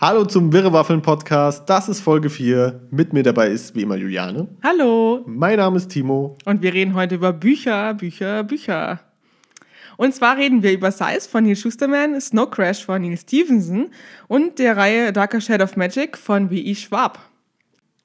Hallo zum Wirrewaffeln Podcast. Das ist Folge 4. Mit mir dabei ist wie immer Juliane. Hallo. Mein Name ist Timo. Und wir reden heute über Bücher, Bücher, Bücher. Und zwar reden wir über Size von Neil Schusterman, Snow Crash von Neil Stevenson und der Reihe Darker Shade of Magic von W.I. Schwab.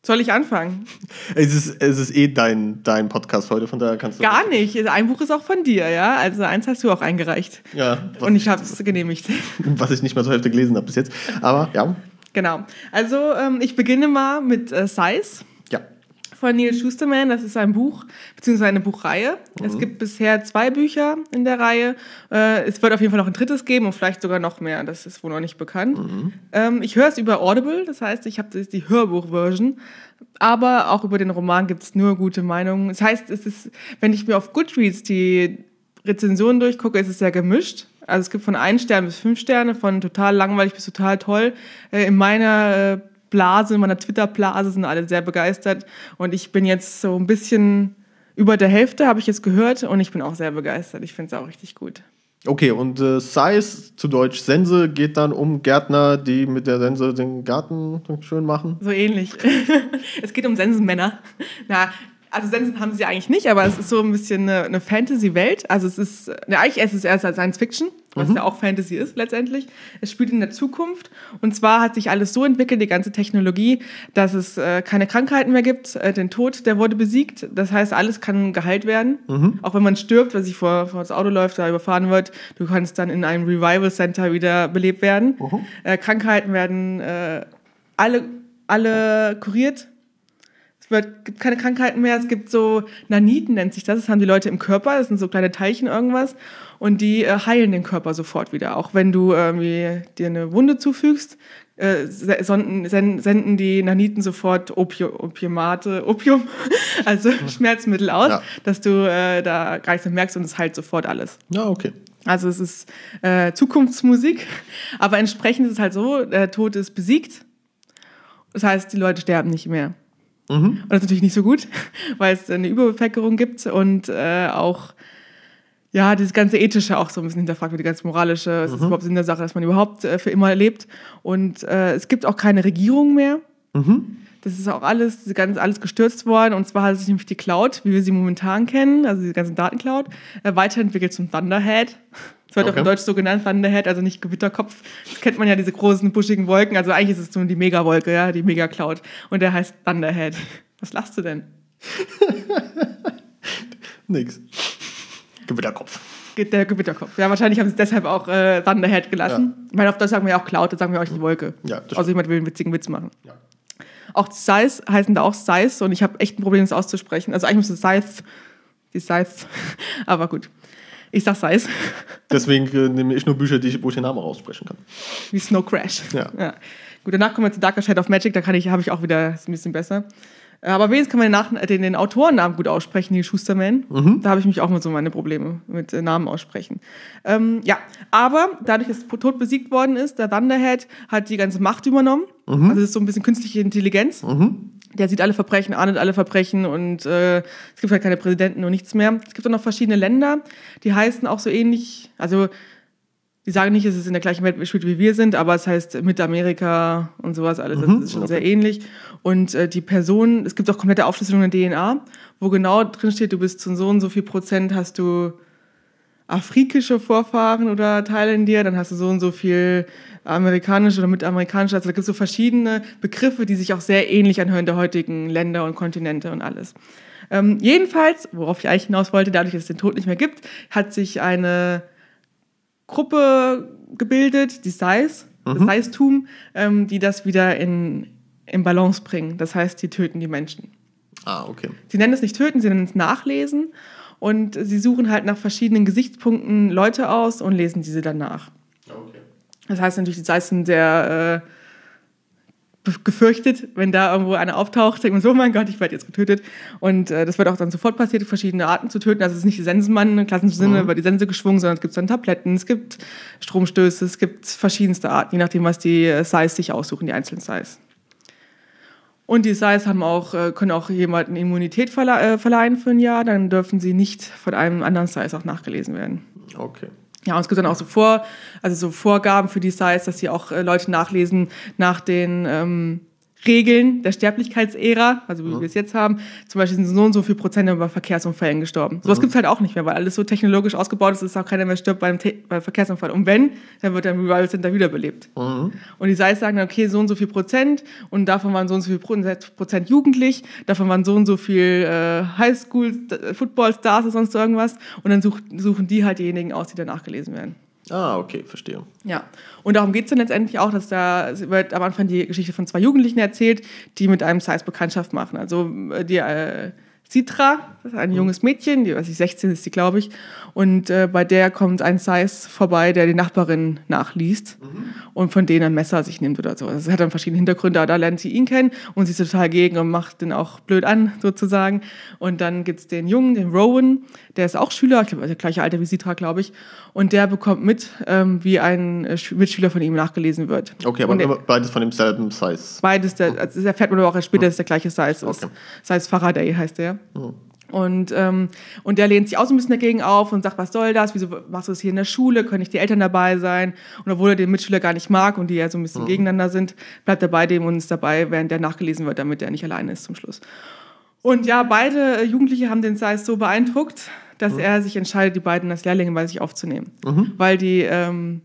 Soll ich anfangen? Es ist, es ist eh dein, dein Podcast heute, von daher kannst du. Gar nicht. Ein Buch ist auch von dir, ja? Also eins hast du auch eingereicht. Ja. Und ich habe es genehmigt. Was ich nicht mal zur Hälfte gelesen habe bis jetzt. Aber ja. Genau. Also ähm, ich beginne mal mit äh, Size. Von Neil Schusterman. Das ist ein Buch, beziehungsweise eine Buchreihe. Mhm. Es gibt bisher zwei Bücher in der Reihe. Äh, es wird auf jeden Fall noch ein drittes geben und vielleicht sogar noch mehr. Das ist wohl noch nicht bekannt. Mhm. Ähm, ich höre es über Audible, das heißt, ich habe die Hörbuch-Version. Aber auch über den Roman gibt es nur gute Meinungen. Das heißt, es ist, wenn ich mir auf Goodreads die Rezensionen durchgucke, ist es sehr gemischt. Also es gibt von ein Stern bis fünf Sterne, von total langweilig bis total toll. Äh, in meiner äh, Blase, in meiner Twitter-Blase sind alle sehr begeistert. Und ich bin jetzt so ein bisschen über der Hälfte, habe ich jetzt gehört. Und ich bin auch sehr begeistert. Ich finde es auch richtig gut. Okay, und äh, Size, zu Deutsch Sense, geht dann um Gärtner, die mit der Sense den Garten schön machen? So ähnlich. es geht um Sensenmänner. Na, also Sensen haben sie eigentlich nicht, aber es ist so ein bisschen eine, eine Fantasy-Welt. Also es ist, ne, eigentlich ist es erst Science Fiction, was mhm. ja auch Fantasy ist letztendlich. Es spielt in der Zukunft und zwar hat sich alles so entwickelt, die ganze Technologie, dass es äh, keine Krankheiten mehr gibt. Äh, den Tod, der wurde besiegt. Das heißt, alles kann geheilt werden. Mhm. Auch wenn man stirbt, weil sich vor, vor das Auto läuft, da überfahren wird, du kannst dann in einem Revival Center wieder belebt werden. Mhm. Äh, Krankheiten werden äh, alle, alle kuriert wird, gibt keine Krankheiten mehr. Es gibt so Naniten, nennt sich das. Das haben die Leute im Körper. Das sind so kleine Teilchen irgendwas. Und die äh, heilen den Körper sofort wieder. Auch wenn du irgendwie dir eine Wunde zufügst, äh, senden, senden die Naniten sofort Opi Opiumate, Opium, also Schmerzmittel aus, ja. dass du äh, da gar nichts mehr merkst und es heilt sofort alles. Ja, okay. Also es ist äh, Zukunftsmusik, aber entsprechend ist es halt so, der Tod ist besiegt. Das heißt, die Leute sterben nicht mehr. Mhm. Und das ist natürlich nicht so gut, weil es eine Überbevölkerung gibt und äh, auch ja, dieses ganze Ethische auch so ein bisschen hinterfragt wird, die ganze moralische, mhm. es ist überhaupt Sinn der Sache, dass man überhaupt äh, für immer lebt. Und äh, es gibt auch keine Regierung mehr. Mhm. Das ist auch alles, ganz, alles gestürzt worden. Und zwar hat sich nämlich die Cloud, wie wir sie momentan kennen, also die ganze Datencloud, äh, weiterentwickelt zum Thunderhead. Das wird okay. auch in Deutsch so genannt, Thunderhead, also nicht Gewitterkopf. Das kennt man ja, diese großen, buschigen Wolken. Also eigentlich ist es so die Megawolke, ja, die Megacloud. Und der heißt Thunderhead. Was lachst du denn? Nix. Gewitterkopf. Der Gewitterkopf. Ja, wahrscheinlich haben sie es deshalb auch äh, Thunderhead gelassen. Ja. Weil auf das sagen wir auch Cloud, das sagen wir auch die Wolke. Ja, also jemand will einen witzigen Witz machen. Ja. Auch Size heißen da auch Size und ich habe echt ein Problem, das auszusprechen. Also eigentlich müsste Size, die Size, aber gut. Ich sag Size. Deswegen äh, nehme ich nur Bücher, die ich, wo ich den Namen aussprechen kann. Wie Snow Crash. Ja. ja. Gut, danach kommen wir zu Darker Shade of Magic, da kann ich, habe ich auch wieder ein bisschen besser. Aber wenigstens kann man den, Nach den, den Autorennamen gut aussprechen, die Schusterman. Mhm. Da habe ich mich auch mal so meine Probleme mit äh, Namen aussprechen. Ähm, ja, aber dadurch, dass Tod besiegt worden ist, der Thunderhead hat die ganze Macht übernommen. Mhm. Also es ist so ein bisschen künstliche Intelligenz. Mhm. Der sieht alle Verbrechen, ahndet alle Verbrechen und äh, es gibt halt keine Präsidenten und nichts mehr. Es gibt auch noch verschiedene Länder, die heißen auch so ähnlich, also die sagen nicht, es ist in der gleichen Welt gespielt wie wir sind, aber es heißt Mittamerika und sowas alles. Mhm, das ist schon okay. sehr ähnlich. Und äh, die Person, es gibt auch komplette Aufschlüsselungen in der DNA, wo genau drin steht, du bist zu so und so viel Prozent hast du afrikische Vorfahren oder Teile in dir, dann hast du so und so viel amerikanische oder mitamerikanische. Also da gibt es so verschiedene Begriffe, die sich auch sehr ähnlich anhören der heutigen Länder und Kontinente und alles. Ähm, jedenfalls, worauf ich eigentlich hinaus wollte, dadurch, dass es den Tod nicht mehr gibt, hat sich eine Gruppe gebildet, die Size, mhm. das Size-Tum, ähm, die das wieder in, in Balance bringen. Das heißt, die töten die Menschen. Ah, okay. Sie nennen es nicht töten, sie nennen es nachlesen. Und sie suchen halt nach verschiedenen Gesichtspunkten Leute aus und lesen diese dann nach. Okay. Das heißt natürlich, die Size sind sehr äh, gefürchtet, wenn da irgendwo einer auftaucht, denkt man so, oh mein Gott, ich werde jetzt getötet. Und äh, das wird auch dann sofort passiert, verschiedene Arten zu töten. Also es ist nicht die Sensenmann im klassischen Sinne mhm. über die Sense geschwungen, sondern es gibt dann Tabletten, es gibt Stromstöße, es gibt verschiedenste Arten, je nachdem, was die äh, Size sich aussuchen, die einzelnen Size. Und die Size haben auch, äh, können auch jemanden Immunität verle äh, verleihen für ein Jahr, dann dürfen sie nicht von einem anderen Size auch nachgelesen werden. Okay. Ja, und es gibt dann auch so Vor, also so Vorgaben für die Size, dass sie auch äh, Leute nachlesen nach den ähm, Regeln der Sterblichkeitsära, also wie wir es jetzt haben. Zum Beispiel sind so und so viel Prozent bei Verkehrsunfällen gestorben. Sowas gibt es halt auch nicht mehr, weil alles so technologisch ausgebaut ist, dass auch keiner mehr stirbt beim, beim Verkehrsunfall. Und wenn, dann wird der Revival Center wiederbelebt. Und die Size sagen dann, okay, so und so viel Prozent und davon waren so und so viel Prozent jugendlich, davon waren so und so viel äh, Highschool-Football-Stars oder sonst irgendwas. Und dann such, suchen die halt diejenigen aus, die da nachgelesen werden. Ah, okay, verstehe. Ja, und darum geht es dann letztendlich auch, dass da wird am Anfang die Geschichte von zwei Jugendlichen erzählt, die mit einem Size Bekanntschaft machen. Also äh, die äh, Citra, das ist ein junges Mädchen, die weiß ich, 16 ist sie, glaube ich, und äh, bei der kommt ein Size vorbei, der die Nachbarin nachliest und von denen ein Messer sich nimmt oder so. Also es hat dann verschiedene Hintergründe, aber da lernt sie ihn kennen und sie ist total gegen und macht den auch blöd an, sozusagen. Und dann gibt es den Jungen, den Rowan, der ist auch Schüler, ich glaube, der gleiche Alter wie Citra, glaube ich, und der bekommt mit, ähm, wie ein äh, Sch- Mitschüler von ihm nachgelesen wird. Okay, aber er- immer beides von demselben Size. Beides, der, also das erfährt man aber auch erst später, dass der gleiche Size ist. Okay. Size Faraday heißt der. Und, ähm, und der lehnt sich auch so ein bisschen dagegen auf und sagt, was soll das? Wieso machst du das hier in der Schule? Können nicht die Eltern dabei sein? Und obwohl er den Mitschüler gar nicht mag und die ja so ein bisschen gegeneinander sind, bleibt er bei dem und ist dabei, während der nachgelesen wird, damit er nicht alleine ist zum Schluss. Und ja, beide äh, Jugendliche haben den Size so beeindruckt, dass er sich entscheidet, die beiden als Lehrlinge bei sich aufzunehmen. Weil die ähm,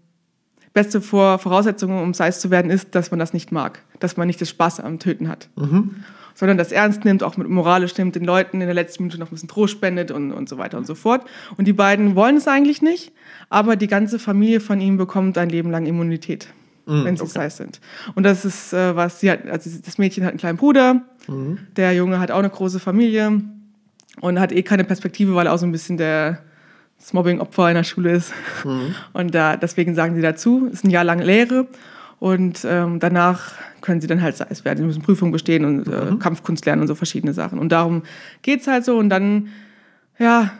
beste Vor Voraussetzung, um Size zu werden, ist, dass man das nicht mag. Dass man nicht das Spaß am Töten hat. Sondern das ernst nimmt, auch mit moralisch nimmt, den Leuten in der letzten Minute noch ein bisschen Trost spendet und, und so weiter und so fort. Und die beiden wollen es eigentlich nicht, aber die ganze Familie von ihm bekommt ein Leben lang Immunität, wenn sie Size sind. Und das ist äh, was, sie hat, also das Mädchen hat einen kleinen Bruder, der Junge hat auch eine große Familie und hat eh keine Perspektive, weil er auch so ein bisschen der das Mobbing-Opfer in der Schule ist. Und da, deswegen sagen sie dazu, ist ein Jahr lang Lehre und ähm, danach können sie dann halt Seis werden. Sie müssen Prüfungen bestehen und äh, Kampfkunst lernen und so verschiedene Sachen. Und darum geht's halt so und dann, ja,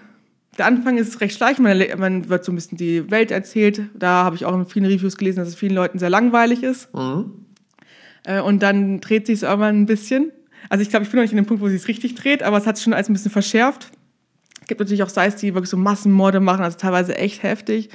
der Anfang ist recht schleichend, man, man wird so ein bisschen die Welt erzählt. Da habe ich auch in vielen Reviews gelesen, dass es vielen Leuten sehr langweilig ist. Äh, und dann dreht sich es irgendwann ein bisschen. Also ich glaube, ich bin noch nicht in dem Punkt, wo sie es richtig dreht, aber es hat sich schon als ein bisschen verschärft. Es gibt natürlich auch Sites, die wirklich so Massenmorde machen, also teilweise echt heftig.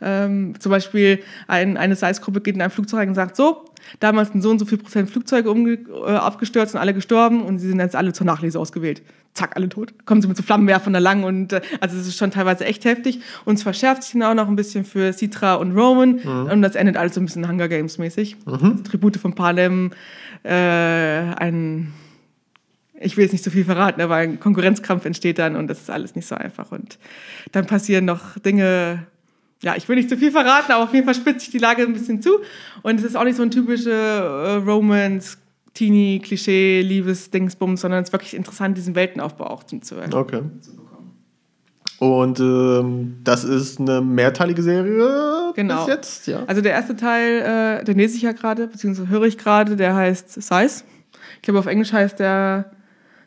Ähm, zum Beispiel ein, eine Size-Gruppe geht in ein Flugzeug und sagt, so, damals sind so und so viel Prozent Flugzeuge umge äh, abgestürzt und alle gestorben und sie sind jetzt alle zur Nachlese ausgewählt. Zack, alle tot. Kommen sie mit so Flammenwerfern da lang und äh, also es ist schon teilweise echt heftig. Und es verschärft sich dann auch noch ein bisschen für Citra und Roman und das endet alles so ein bisschen Hunger Games mäßig. Also Tribute von Panem, äh, ein ich will jetzt nicht so viel verraten, aber ein Konkurrenzkampf entsteht dann und das ist alles nicht so einfach. Und dann passieren noch Dinge, ja, ich will nicht zu viel verraten, aber auf jeden Fall spitzt sich die Lage ein bisschen zu. Und es ist auch nicht so ein typische äh, Romance, Teenie, Klischee, Liebes-Dingsbums, sondern es ist wirklich interessant, diesen Weltenaufbau auch zu, zu Okay. Und ähm, das ist eine mehrteilige Serie Genau. bis jetzt, ja. Also der erste Teil, äh, den lese ich ja gerade, beziehungsweise höre ich gerade, der heißt Size. Ich glaube, auf Englisch heißt der,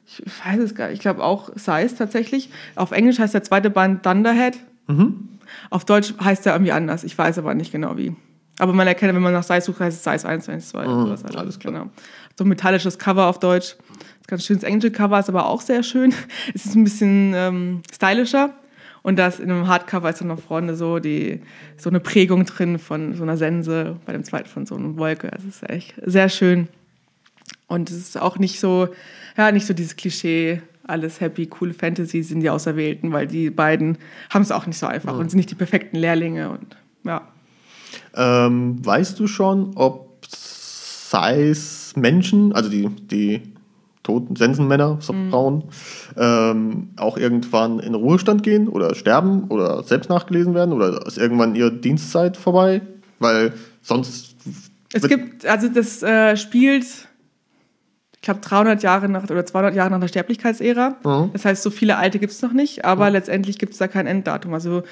ich weiß es gar nicht, ich glaube auch Size tatsächlich. Auf Englisch heißt der zweite Band Thunderhead. Auf Deutsch heißt der irgendwie anders, ich weiß aber nicht genau wie. Aber man erkennt, wenn man nach Size sucht, heißt es Size 1, 1, 2. oder was alles klar. Genau. So ein metallisches Cover auf Deutsch. Das ganz schönes englische Cover ist aber auch sehr schön. Es ist ein bisschen ähm, stylischer. Und da ist in einem Hardcover ist dann noch vorne so, die, so eine Prägung drin von so einer Sense, bei dem zweiten von so einer Wolke. Also es ist echt sehr schön. Und es ist auch nicht so, ja, nicht so dieses Klischee, alles happy, cool Fantasy sind die Auserwählten, weil die beiden haben es auch nicht so einfach und sind nicht die perfekten Lehrlinge. Und ja. Ähm, weißt du schon, ob Size Menschen, also die, die toten Sensenmänner, so Mhm. Frauen, ähm, auch irgendwann in Ruhestand gehen oder sterben oder selbst nachgelesen werden oder ist irgendwann ihre Dienstzeit vorbei? Weil sonst. Es gibt, also das äh, spielt, ich glaube, 300 Jahre nach oder 200 Jahre nach der Sterblichkeitsära. Mhm. Das heißt, so viele alte gibt es noch nicht, aber letztendlich gibt es da kein Enddatum. Also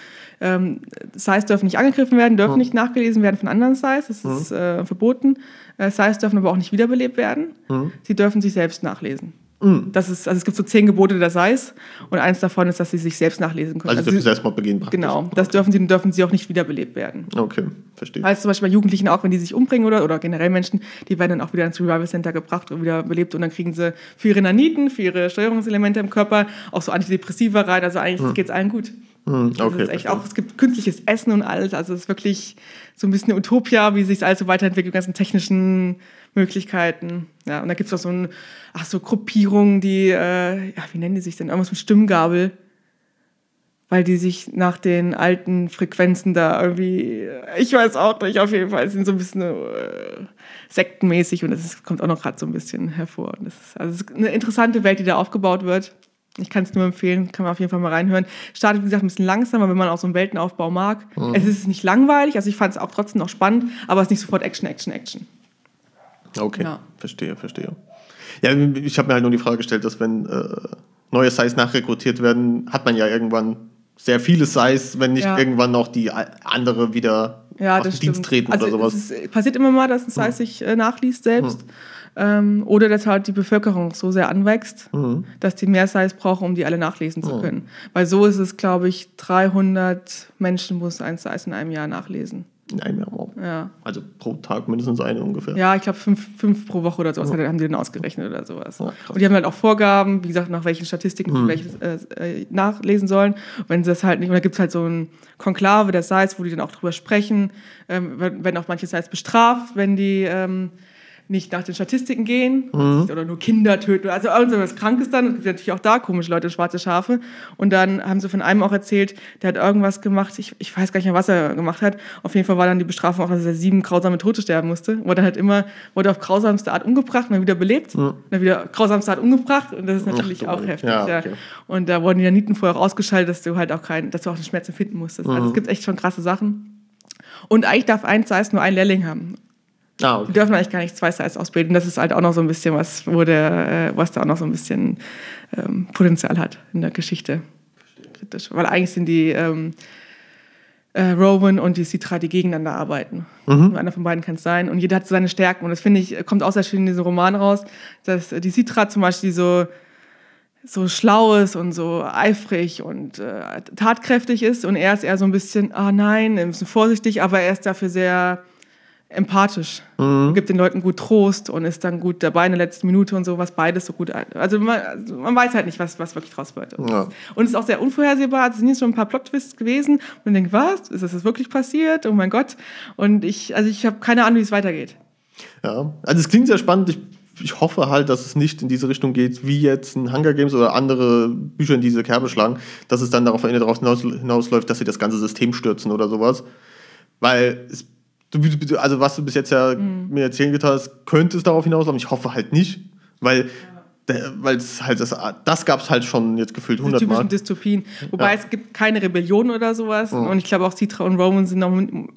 ähm, Size dürfen nicht angegriffen werden, dürfen nicht nachgelesen werden von anderen Size, das ist äh, verboten. Äh, Size dürfen aber auch nicht wiederbelebt werden. Sie dürfen sich selbst nachlesen. Das ist, also es gibt so zehn Gebote der Size und eins davon ist, dass sie sich selbst nachlesen können. Also, dürfen sie, Selbstmord begehen praktisch. genau, das dürfen sie, dann dürfen sie auch nicht wiederbelebt werden. Okay, verstehe. Also zum Beispiel bei Jugendlichen auch, wenn die sich umbringen oder, oder generell Menschen, die werden dann auch wieder ins Revival Center gebracht und wieder belebt und dann kriegen sie für ihre Naniten, für ihre Steuerungselemente im Körper auch so Antidepressiva rein. Also eigentlich geht's allen gut. Hm, Also es, ist echt auch, es gibt künstliches Essen und alles. Also es ist wirklich so ein bisschen eine Utopia, wie sich es also weiterentwickelt, die ganzen technischen Möglichkeiten. Ja, und da gibt es auch so ein, ach so Gruppierungen, die, äh, ja, wie nennen die sich denn? Irgendwas mit Stimmgabel. Weil die sich nach den alten Frequenzen da irgendwie, ich weiß auch nicht, auf jeden Fall sind so ein bisschen äh, sektenmäßig und das ist, kommt auch noch gerade so ein bisschen hervor. Und das ist, also es ist eine interessante Welt, die da aufgebaut wird. Ich kann es nur empfehlen, kann man auf jeden Fall mal reinhören. Startet, wie gesagt, ein bisschen langsamer, wenn man auch so einen Weltenaufbau mag. Es ist nicht langweilig, also ich fand es auch trotzdem noch spannend, aber es ist nicht sofort Action, Action, Action. Okay, Ja. verstehe, verstehe. Ja, ich habe mir halt nur die Frage gestellt, dass wenn äh, neue Size nachrekrutiert werden, hat man ja irgendwann sehr viele Size, wenn nicht Ja. irgendwann auch die andere wieder Ja, das dem Dienst treten also oder sowas. Es passiert immer mal, dass ein Size sich äh, nachliest selbst. Ähm, oder dass halt die Bevölkerung so sehr anwächst, dass die mehr Size brauchen, um die alle nachlesen zu können. Weil so ist es, glaube ich, 300 Menschen muss ein Size in einem Jahr nachlesen. In einem Jahr. wow. Ja. Also pro Tag mindestens eine ungefähr. Ja, ich glaube fünf, fünf pro Woche oder sowas hat- haben die dann ausgerechnet oder sowas. Ja, und die haben halt auch Vorgaben, wie gesagt, nach welchen Statistiken sie welche äh, äh, nachlesen sollen. Und wenn sie das halt nicht, und da gibt es halt so ein Konklave der Sites, wo die dann auch drüber sprechen, ähm, werden werden auch manche Sites bestraft, wenn die ähm, nicht nach den Statistiken gehen oder nur Kinder töten. Also irgendwas Krankes dann. Es gibt natürlich auch da komische Leute, schwarze Schafe. Und dann haben sie von einem auch erzählt, der hat irgendwas gemacht. Ich, ich weiß gar nicht mehr, was er gemacht hat. Auf jeden Fall war dann die Bestrafung auch, dass er sieben grausame Tote sterben musste. Wurde halt immer, wurde auf grausamste Art umgebracht und dann wieder belebt. Und dann wieder grausamste Art umgebracht. Und das ist natürlich Ach, auch heftig. Ja, Ja, okay. Und da wurden die Janiten vorher auch ausgeschaltet, dass du halt auch kein, dass du auch den Schmerz empfinden musstest. Also es gibt echt schon krasse Sachen. Und eigentlich darf ein Size nur einen Lehrling haben. Ah, Die okay. dürfen eigentlich gar nicht zwei Size ausbilden. Das ist halt auch noch so ein bisschen was, wo der, äh, was da auch noch so ein bisschen ähm, Potenzial hat in der Geschichte. Kritisch. Weil eigentlich sind die ähm, äh, Rowan und die Citra, die gegeneinander arbeiten. Nur Einer von beiden kann es sein. Und jeder hat so seine Stärken. Und das finde ich, kommt auch sehr schön in diesem Roman raus, dass die Citra zum Beispiel so so schlau ist und so eifrig und äh, tatkräftig ist und er ist eher so ein bisschen, ah nein, ein bisschen vorsichtig, aber er ist dafür sehr empathisch und gibt den Leuten gut Trost und ist dann gut dabei in der letzten Minute und so, was beides so gut, also man, also man weiß halt nicht, was, was wirklich draus wird. Ja. Und es ist auch sehr unvorhersehbar, es sind jetzt schon ein paar Plot-Twists gewesen und man denkt, was, ist das wirklich passiert? Oh mein Gott. Und ich, also ich habe keine Ahnung, wie es weitergeht. Ja, also es klingt sehr spannend. Ich, ich hoffe halt, dass es nicht in diese Richtung geht, wie jetzt ein Hunger Games oder andere Bücher in diese Kerbe schlagen, dass es dann darauf darauf hinaus, hinausläuft, dass sie das ganze System stürzen oder sowas. Weil es, du, du- also was du bis jetzt ja Mhm. mir erzählen getan hast, könnte es darauf hinauslaufen. Ich hoffe halt nicht, weil weil es halt das, das gab es halt schon jetzt gefühlt Diese 100 Mal. typischen Dystopien. Wobei Ja. es gibt keine Rebellion oder sowas. Und ich glaube auch Citra und Roman sind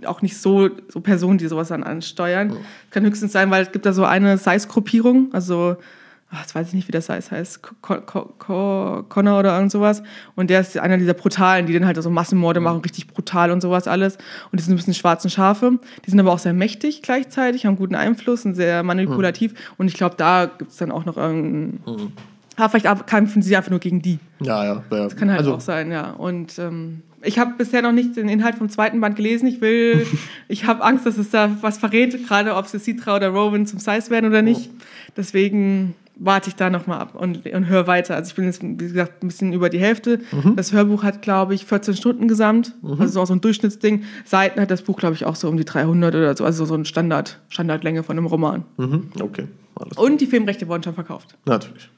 auch, nicht so, so Personen, die sowas dann ansteuern. Kann höchstens sein, weil es gibt da so eine Size-Gruppierung, also ach, jetzt weiß ich nicht, wie das Size heißt, Co- Co- Co- Connor oder irgend sowas. Und der ist einer dieser Brutalen, die dann halt so Massenmorde machen, richtig brutal und sowas alles. Und die sind ein bisschen schwarzen Schafe. Die sind aber auch sehr mächtig gleichzeitig, haben guten Einfluss und sehr manipulativ. Und ich glaube, da gibt es dann auch noch irgendeinen... Ah, vielleicht kämpfen sie einfach nur gegen die. Ja, ja. ja. Kann halt also, auch sein, ja. Und ähm, ich habe bisher noch nicht den Inhalt vom zweiten Band gelesen. Ich will, ich habe Angst, dass es da was verrät, gerade ob es Citra oder Rowan zum Size werden oder nicht. Deswegen warte ich da nochmal ab und, und höre weiter. Also ich bin jetzt, wie gesagt, ein bisschen über die Hälfte. Das Hörbuch hat, glaube ich, 14 Stunden gesamt. Also auch so ein Durchschnittsding. Seiten hat das Buch, glaube ich, auch so um die 300 oder so. Also so ein Standard, Standardlänge von einem Roman. mhm, okay, alles Und die Filmrechte wurden schon verkauft. Natürlich.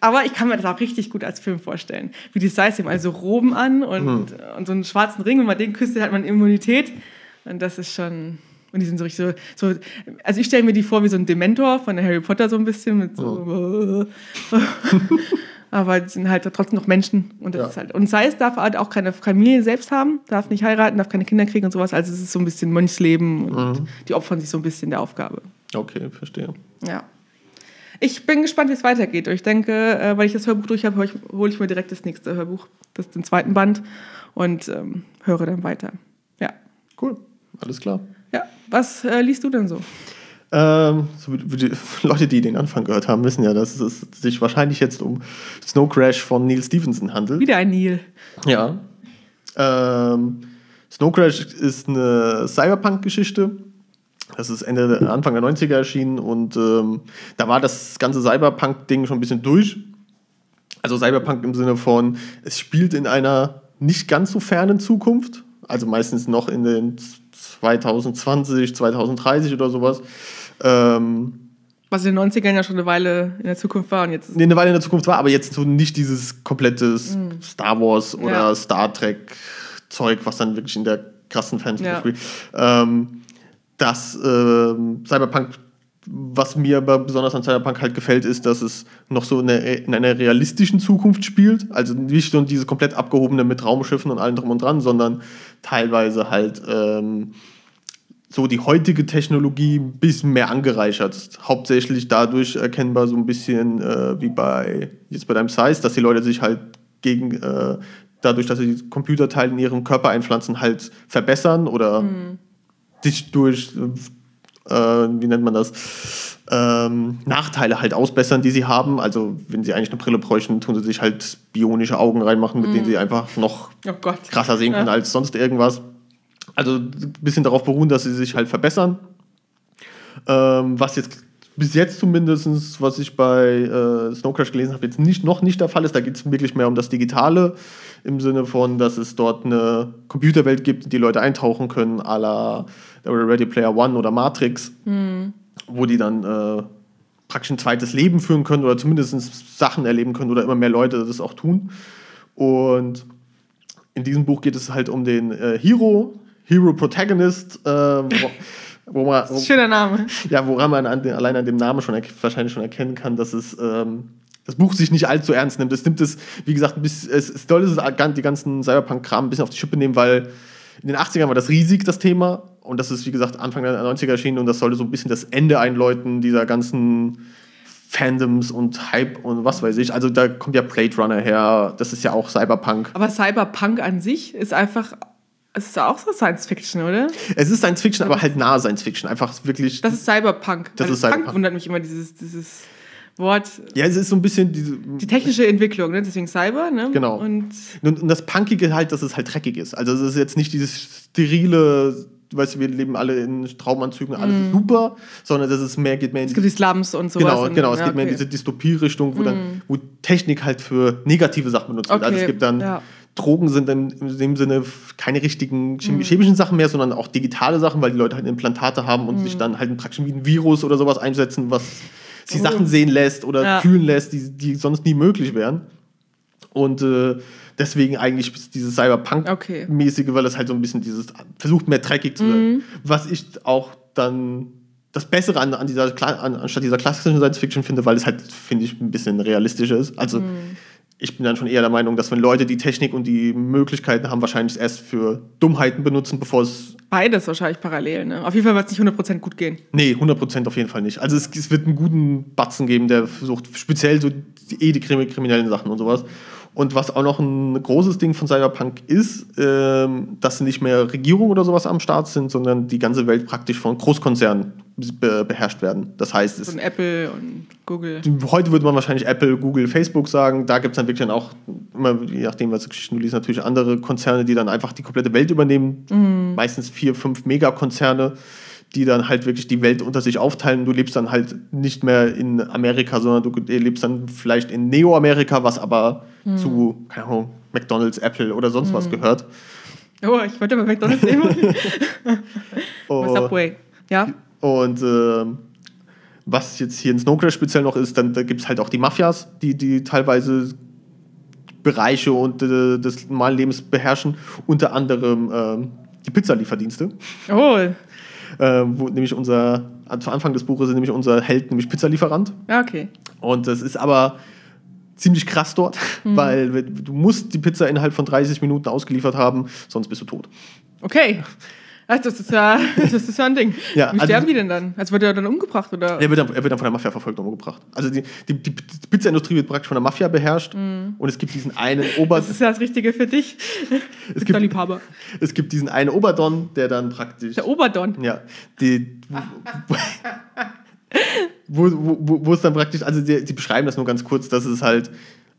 Aber ich kann mir das auch richtig gut als Film vorstellen. Wie die Size ihm also Roben an und, und so einen schwarzen Ring. Wenn man den küsst, hat man Immunität. Und das ist schon. Und die sind so richtig so. so also ich stelle mir die vor wie so ein Dementor von Harry Potter so ein bisschen. Mit so, Aber die sind halt trotzdem noch Menschen. Und, das Ja. ist halt, und Size darf halt auch keine Familie selbst haben, darf nicht heiraten, darf keine Kinder kriegen und sowas. Also es ist so ein bisschen Mönchsleben und die opfern sich so ein bisschen der Aufgabe. Okay, verstehe. Ja. Ich bin gespannt, wie es weitergeht. Und ich denke, äh, weil ich das Hörbuch durch habe, hole ich, hol ich mir direkt das nächste Hörbuch, das den zweiten Band und ähm, höre dann weiter. Ja. Cool, alles klar. Was äh, liest du denn so? Ähm, so wie die Leute, die den Anfang gehört haben, wissen ja, dass es sich wahrscheinlich jetzt um Snow Crash von Neil Stevenson handelt. Wieder ein Neil. Ja. Ähm, Snow Crash ist eine Cyberpunk-Geschichte. Das ist Ende, Anfang der 90er erschienen und ähm, da war das ganze Cyberpunk-Ding schon ein bisschen durch. Also Cyberpunk im Sinne von, es spielt in einer nicht ganz so fernen Zukunft, also meistens noch in den 2020, 2030 oder sowas. Ähm, Was in den 90ern ja schon eine Weile in der Zukunft war und jetzt nee, eine Weile in der Zukunft war, aber jetzt so nicht dieses komplette Star Wars oder Mhm. Ja. Star Trek Zeug, was dann wirklich in der krassen Fantasy Ja. spielt. Ähm, das ähm, Cyberpunk, was mir aber besonders an Cyberpunk halt gefällt, ist, dass es noch so in, einer- in einer realistischen Zukunft spielt. Also nicht so diese komplett abgehobene mit Raumschiffen und allem drum und dran, sondern teilweise halt ähm, so die heutige Technologie ein bisschen mehr angereichert. Hauptsächlich dadurch erkennbar so ein bisschen äh, wie bei jetzt bei deinem Size, dass die Leute sich halt gegen äh, dadurch, dass sie die Computerteile in ihrem Körper einpflanzen, halt verbessern oder sich durch äh, wie nennt man das ähm, Nachteile halt ausbessern, die sie haben. Also wenn sie eigentlich eine Brille bräuchten, tun sie sich halt bionische Augen reinmachen, mit denen sie einfach noch Oh krasser sehen können Ja. als sonst irgendwas. Also ein bisschen darauf beruhen, dass sie sich halt verbessern. Ähm, was jetzt bis jetzt zumindest, was ich bei äh, Snow Crash gelesen habe, jetzt nicht, noch nicht der Fall ist. Da geht es wirklich mehr um das Digitale im Sinne von, dass es dort eine Computerwelt gibt, in die Leute eintauchen können, à la Ready Player One oder Matrix, wo die dann äh, praktisch ein zweites Leben führen können oder zumindest Sachen erleben können oder immer mehr Leute das auch tun. Und in diesem Buch geht es halt um den äh, Hero, Hero Protagonist, äh, wo, wo man, ein schöner Name. ja, woran man an den, allein an dem Namen schon wahrscheinlich schon erkennen kann, dass es ähm, das Buch sich nicht allzu ernst nimmt. Es nimmt es, wie gesagt, ein bisschen, es, es soll es die ganzen Cyberpunk-Kram ein bisschen auf die Schippe nehmen, weil in den 80ern war das riesig, das Thema. Und das ist, wie gesagt, Anfang der 90er erschienen und das sollte so ein bisschen das Ende einläuten dieser ganzen Fandoms und Hype und was weiß ich. Also da kommt ja Blade Runner her, das ist ja auch Cyberpunk. Aber Cyberpunk an sich ist einfach, es ist auch so Science Fiction, oder? Es ist Science Fiction, aber halt nahe Science Fiction. Einfach wirklich. Das ist Cyberpunk. Das Weil ist Cyberpunk. Punk wundert mich immer, dieses, dieses Wort. ja, es ist so ein bisschen diese. Die technische Entwicklung, ne? deswegen Cyber, ne? Genau. Und Und, das Punkige halt, dass es halt dreckig ist. Also es ist jetzt nicht dieses sterile, weißt du, wir leben alle in Traumanzügen, alles ist super, sondern dass es mehr geht mehr in es gibt die Slums und sowas. Genau, genau. Es ja, geht mehr in okay. Diese Dystopie-Richtung, wo, dann, wo Technik halt für negative Sachen benutzt wird. Also Okay, es gibt dann ja. Drogen sind dann in dem Sinne keine richtigen Mhm. chemi- chemischen Sachen mehr, sondern auch digitale Sachen, weil die Leute halt Implantate haben und Mhm. sich dann halt praktisch wie ein Virus oder sowas einsetzen, was sie. Sachen sehen lässt oder Ja. fühlen lässt, die, die sonst nie möglich wären. Und äh, deswegen eigentlich dieses Cyberpunk-mäßige, weil das halt so ein bisschen dieses versucht mehr dreckig zu sein. Was ich auch dann das Bessere an, an dieser, an, anstatt dieser klassischen Science Fiction finde, weil es halt, finde ich, ein bisschen realistischer ist. Also ich bin dann schon eher der Meinung, dass wenn Leute die Technik und die Möglichkeiten haben, wahrscheinlich erst für Dummheiten benutzen, bevor es. Beides wahrscheinlich parallel. Ne? Auf jeden Fall wird es nicht 100% gut gehen. Nee, 100% auf jeden Fall nicht. Also es, es wird einen guten Batzen geben, der versucht, speziell so eh die krimi- kriminellen Sachen und sowas. Und was auch noch ein großes Ding von Cyberpunk ist, ähm, dass nicht mehr Regierungen oder sowas am Start sind, sondern die ganze Welt praktisch von Großkonzernen be beherrscht werden. Das heißt, es ein Apple und Google. Heute würde man wahrscheinlich Apple, Google, Facebook sagen. Da gibt es dann wirklich dann auch, immer, je nachdem, was Geschichten du liest, natürlich andere Konzerne, die dann einfach die komplette Welt übernehmen. Meistens vier, fünf Megakonzerne, die dann halt wirklich die Welt unter sich aufteilen. Du lebst dann halt nicht mehr in Amerika, sondern du lebst dann vielleicht in Neo-Amerika, was aber zu, keine Ahnung, McDonalds, Apple oder sonst was gehört. Oh, ich wollte mal McDonalds nehmen. Oh. Subway. Ja? Und ähm, was jetzt hier in Snow Crash speziell noch ist, dann da gibt es halt auch die Mafias, die, die teilweise Bereiche und äh, des normalen Lebens beherrschen. Unter anderem ähm, die Pizzalieferdienste. Oh, Äh, wo nämlich unser, zu Anfang des Buches ist nämlich unser Held, nämlich Pizzalieferant. ja, okay. Und das ist aber ziemlich krass dort, weil wenn- du musst die Pizza innerhalb von 30 Minuten ausgeliefert haben, sonst bist du tot. Okay. Ach, Das ist ja, das ist ja ein Ding. Ja, Wie also- sterben die denn dann? Also wird er dann umgebracht oder? Er wird, dann, er wird dann von der Mafia verfolgt und umgebracht. Also die, die, die Pizzaindustrie wird praktisch von der Mafia beherrscht und es gibt diesen einen Ober, Das ist ja das Richtige für dich. es gibt, Liebhaber. es gibt diesen einen Oberdon, der dann praktisch Der Oberdon. ja die wo, wo, wo, wo es dann praktisch also die beschreiben das nur ganz kurz, dass es halt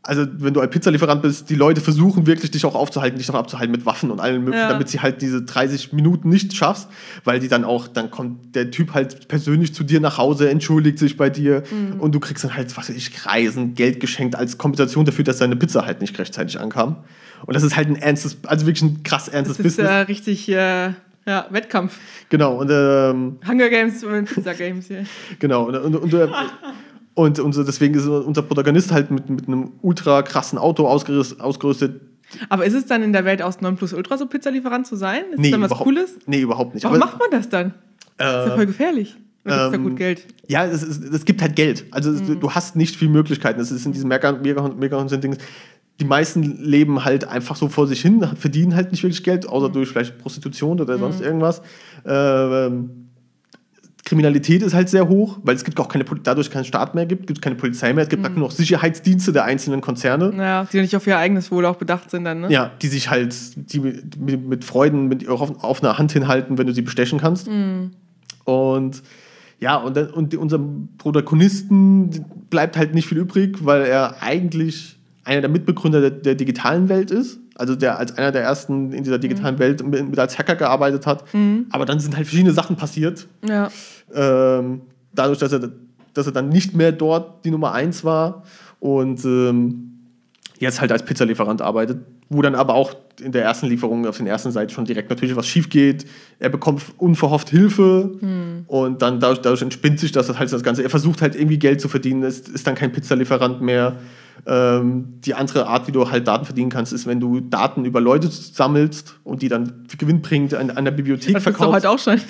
also wenn du ein Pizzalieferant bist, die Leute versuchen wirklich, dich auch aufzuhalten, dich davon abzuhalten mit Waffen und allem möglichen, Ja. damit sie halt diese 30 Minuten nicht schaffst, weil die dann auch, dann kommt der Typ halt persönlich zu dir nach Hause, entschuldigt sich bei dir Mhm. und du kriegst dann halt, was weiß ich, Reisen, Geld geschenkt als Kompensation dafür, dass deine Pizza halt nicht rechtzeitig ankam. Und das ist halt ein ernstes, also wirklich ein krass ernstes Das ist Business. äh, richtig äh, ja, Wettkampf. Genau, und ähm, Hunger Games und Pizza Games hier. Genau, und, und, und, und, und so deswegen ist unser Protagonist halt mit, mit einem ultra krassen Auto ausgerüstet. Aber ist es dann in der Welt aus 9 Plus Ultra so Pizzalieferant zu sein? Ist Nee, das dann was Cooles? nee, überhaupt nicht. Warum Aber, macht man das dann? ist ja voll äh, gefährlich. Ähm, gut Geld? ja, es, ist, es gibt halt Geld. Also es- Mhm. du hast nicht viel Möglichkeiten. Es ist in diesem mega mega mega Dings. Die meisten leben halt einfach so vor sich hin, verdienen halt nicht wirklich Geld, Mhm. außer durch vielleicht Prostitution oder sonst irgendwas. Ähm, Kriminalität ist halt sehr hoch, weil es gibt auch keine, dadurch keinen Staat mehr gibt, gibt es keine Polizei mehr, es Mhm. gibt praktisch nur noch Sicherheitsdienste der einzelnen Konzerne. Naja, die nicht auf ihr eigenes Wohl auch bedacht sind dann, ne? Ja, die sich halt die mit, mit, Freuden mit auf, auf einer Hand hinhalten, wenn du sie bestechen kannst. Und ja, und, dann, und unserem Protagonisten bleibt halt nicht viel übrig, weil er eigentlich einer der Mitbegründer der, der digitalen Welt ist. Also der als einer der ersten in dieser digitalen Welt mit, mit als Hacker gearbeitet hat. Aber dann sind halt verschiedene Sachen passiert. Ja. Ähm, dadurch, dass er, dass er dann nicht mehr dort die Nummer eins war und ähm, jetzt halt als Pizzalieferant arbeitet, wo dann aber auch in der ersten Lieferung auf den ersten Seiten schon direkt natürlich was schief geht. Er bekommt unverhofft Hilfe und dann dadurch, dadurch entspinnt sich das halt das Ganze. Er versucht halt irgendwie Geld zu verdienen, ist, ist dann kein Pizzalieferant mehr. Ähm, die andere Art, wie du halt Daten verdienen kannst, ist, wenn du Daten über Leute sammelst und die dann gewinnbringend an, an der Bibliothek Das ist doch verkaufst. heute auch schon.